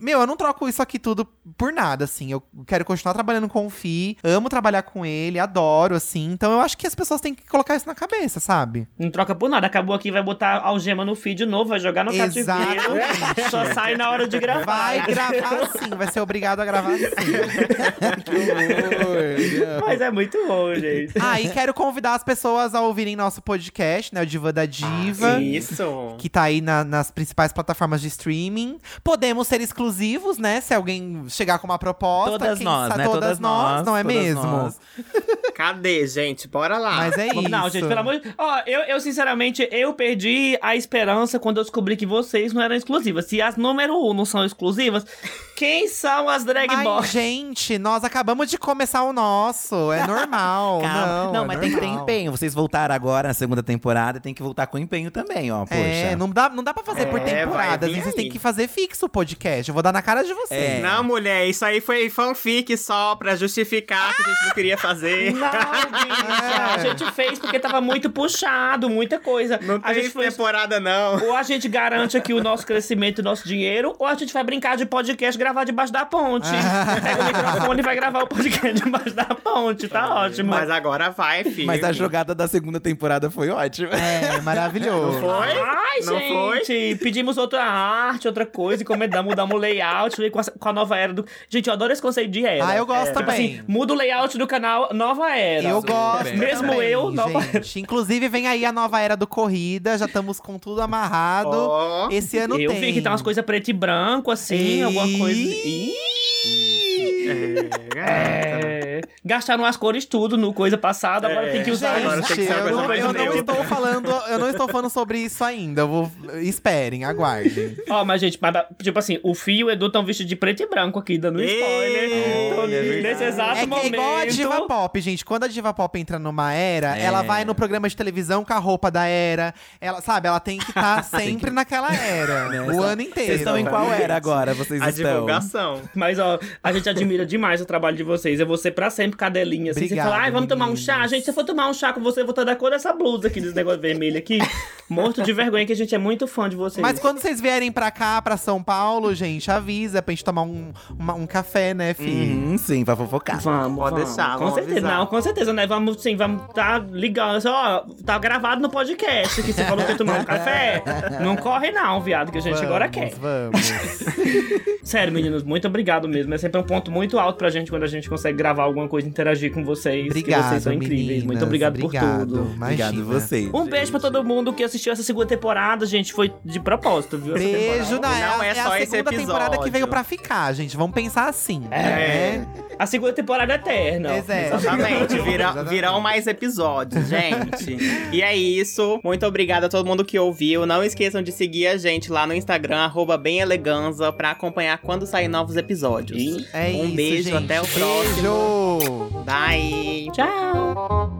Meu, eu não troco isso aqui tudo por nada, assim. Eu quero continuar trabalhando com o Fi, amo trabalhar com ele, adoro, assim. Então eu acho que as pessoas têm que colocar isso na cabeça, sabe? Não troca por nada. Acabou aqui, vai botar algema no feed de novo, vai jogar no cativeiro. Exatamente. Só sai na hora de gravar. Vai gravar sim, vai ser obrigado a gravar sim. <laughs> Mas é muito bom, gente. Ah, e quero convidar as pessoas a ouvirem nosso podcast, né? O Diva da Diva. Isso. que tá aí na- nas principais plataformas de streaming. Podemos ser exclusivos, né? Se alguém chegar com uma proposta. Todas nós, sabe- né? Todas, Todas nós, nós, não é mesmo? nós. Cadê, gente? Bora lá. Mas é isso. Não, gente, pelo amor de Ó, eu, eu sinceramente, eu perdi a esperança quando eu descobri que vocês não eram exclusivas. Se as número um não são exclusivas, quem são as drag Mas, boys? gente, nós acabamos de começar o nosso. É normal. <laughs> Calma. Não, é mas tem que ter normal. empenho. Vocês voltaram agora na segunda temporada, tem que voltar com empenho também, ó. Poxa. É, não dá, não dá pra fazer por É, temporada. vai vir Vocês têm que fazer fixo o podcast. Eu vou dar na cara de vocês. É. Não, mulher, isso aí foi fanfic só pra justificar que a gente não queria fazer. <laughs> Não, bicha. A gente fez porque tava muito puxado, muita coisa. Não a tem gente fez temporada, não. ou a gente garante aqui o nosso crescimento e o nosso dinheiro, ou a gente vai brincar de podcast e gravar debaixo da ponte. <laughs> Pega o microfone e vai gravar o podcast debaixo da ponte, tá ótimo. Mas agora vai, filho. Mas a jogada da segunda temporada foi ótima. É, maravilhoso. Foi? Ai, Não gente, pedimos outra arte, outra coisa, encomendamos, mudamos o layout com a, com a nova era do. Gente, eu adoro esse conceito de era. Ah, eu gosto Tipo também. assim, muda o layout do canal, nova era. Eu gosto. Mesmo também, eu, nova gente. Inclusive, vem aí a nova era do Corrida. Já estamos com tudo amarrado. Ó. Esse ano Eu tem. vi que tá umas coisas preto e branco, assim, Ih. alguma coisa. Ih, é, gastaram as cores tudo no coisa passada, agora É. tem que usar. Gente, Agora que uma eu, não, eu não estou falando, eu não estou falando sobre isso ainda. Eu vou. Esperem, aguardem. Ó, mas gente, mas, tipo assim, o Fio e o Edu estão vestidos de preto e branco aqui, dando Ei, spoiler. Então, é nesse exato É que é momento. igual a diva pop, gente. Quando a diva pop entra numa era, É. ela vai no programa de televisão com a roupa da era. Ela, sabe, ela tem que <laughs> estar sempre naquela era. <laughs> o ano inteiro. Vocês estão em qual era agora? Vocês A estão. divulgação. Mas, ó, a gente admira demais o trabalho de vocês. Eu vou ser pra sempre cadelinha. Assim, Obrigado, você fala, ai, vamos tomar um chá? Gente, se eu for tomar um chá com você, eu vou estar da cor dessa blusa aqui, desse negócio vermelho aqui. <laughs> Morto de vergonha, que a gente é muito fã de vocês. Mas quando vocês vierem pra cá, pra São Paulo, gente, avisa pra gente tomar um, uma- um café, né, filho? Uhum, sim, pra fofocar. Vamos, Pode vamos. deixar, Com vamos certeza, avisar. não, com certeza, né? Vamos sim, vamos tá ligando. Ó, tá gravado no podcast que você falou que ia tomar um café. <laughs> Não corre, não, viado, que a gente agora quer. Vamos. <laughs> Sério, meninos, muito obrigado mesmo. É sempre um ponto muito alto pra gente quando a gente consegue gravar alguma coisa, interagir com vocês. que Obrigado, vocês são incríveis. meninas. Muito obrigado, Obrigado. por tudo. Obrigado Imagina. vocês. Um beijo pra todo mundo que assistiu essa segunda temporada, gente. Foi de propósito, viu? Beijo, temporada. né? Não é é só a esse segunda temporada que veio pra ficar, gente. Vamos pensar assim. É. né? A segunda temporada é eterna. Exato. Exatamente, vira, virão mais episódios, gente. e é isso. Muito obrigada a todo mundo que ouviu. Não esqueçam de seguir a gente lá no Instagram, arroba bemeleganza, pra acompanhar quando sair novos episódios. E É Um isso, beijo, gente. até o próximo. Beijo! Ciao. Bye. Ciao.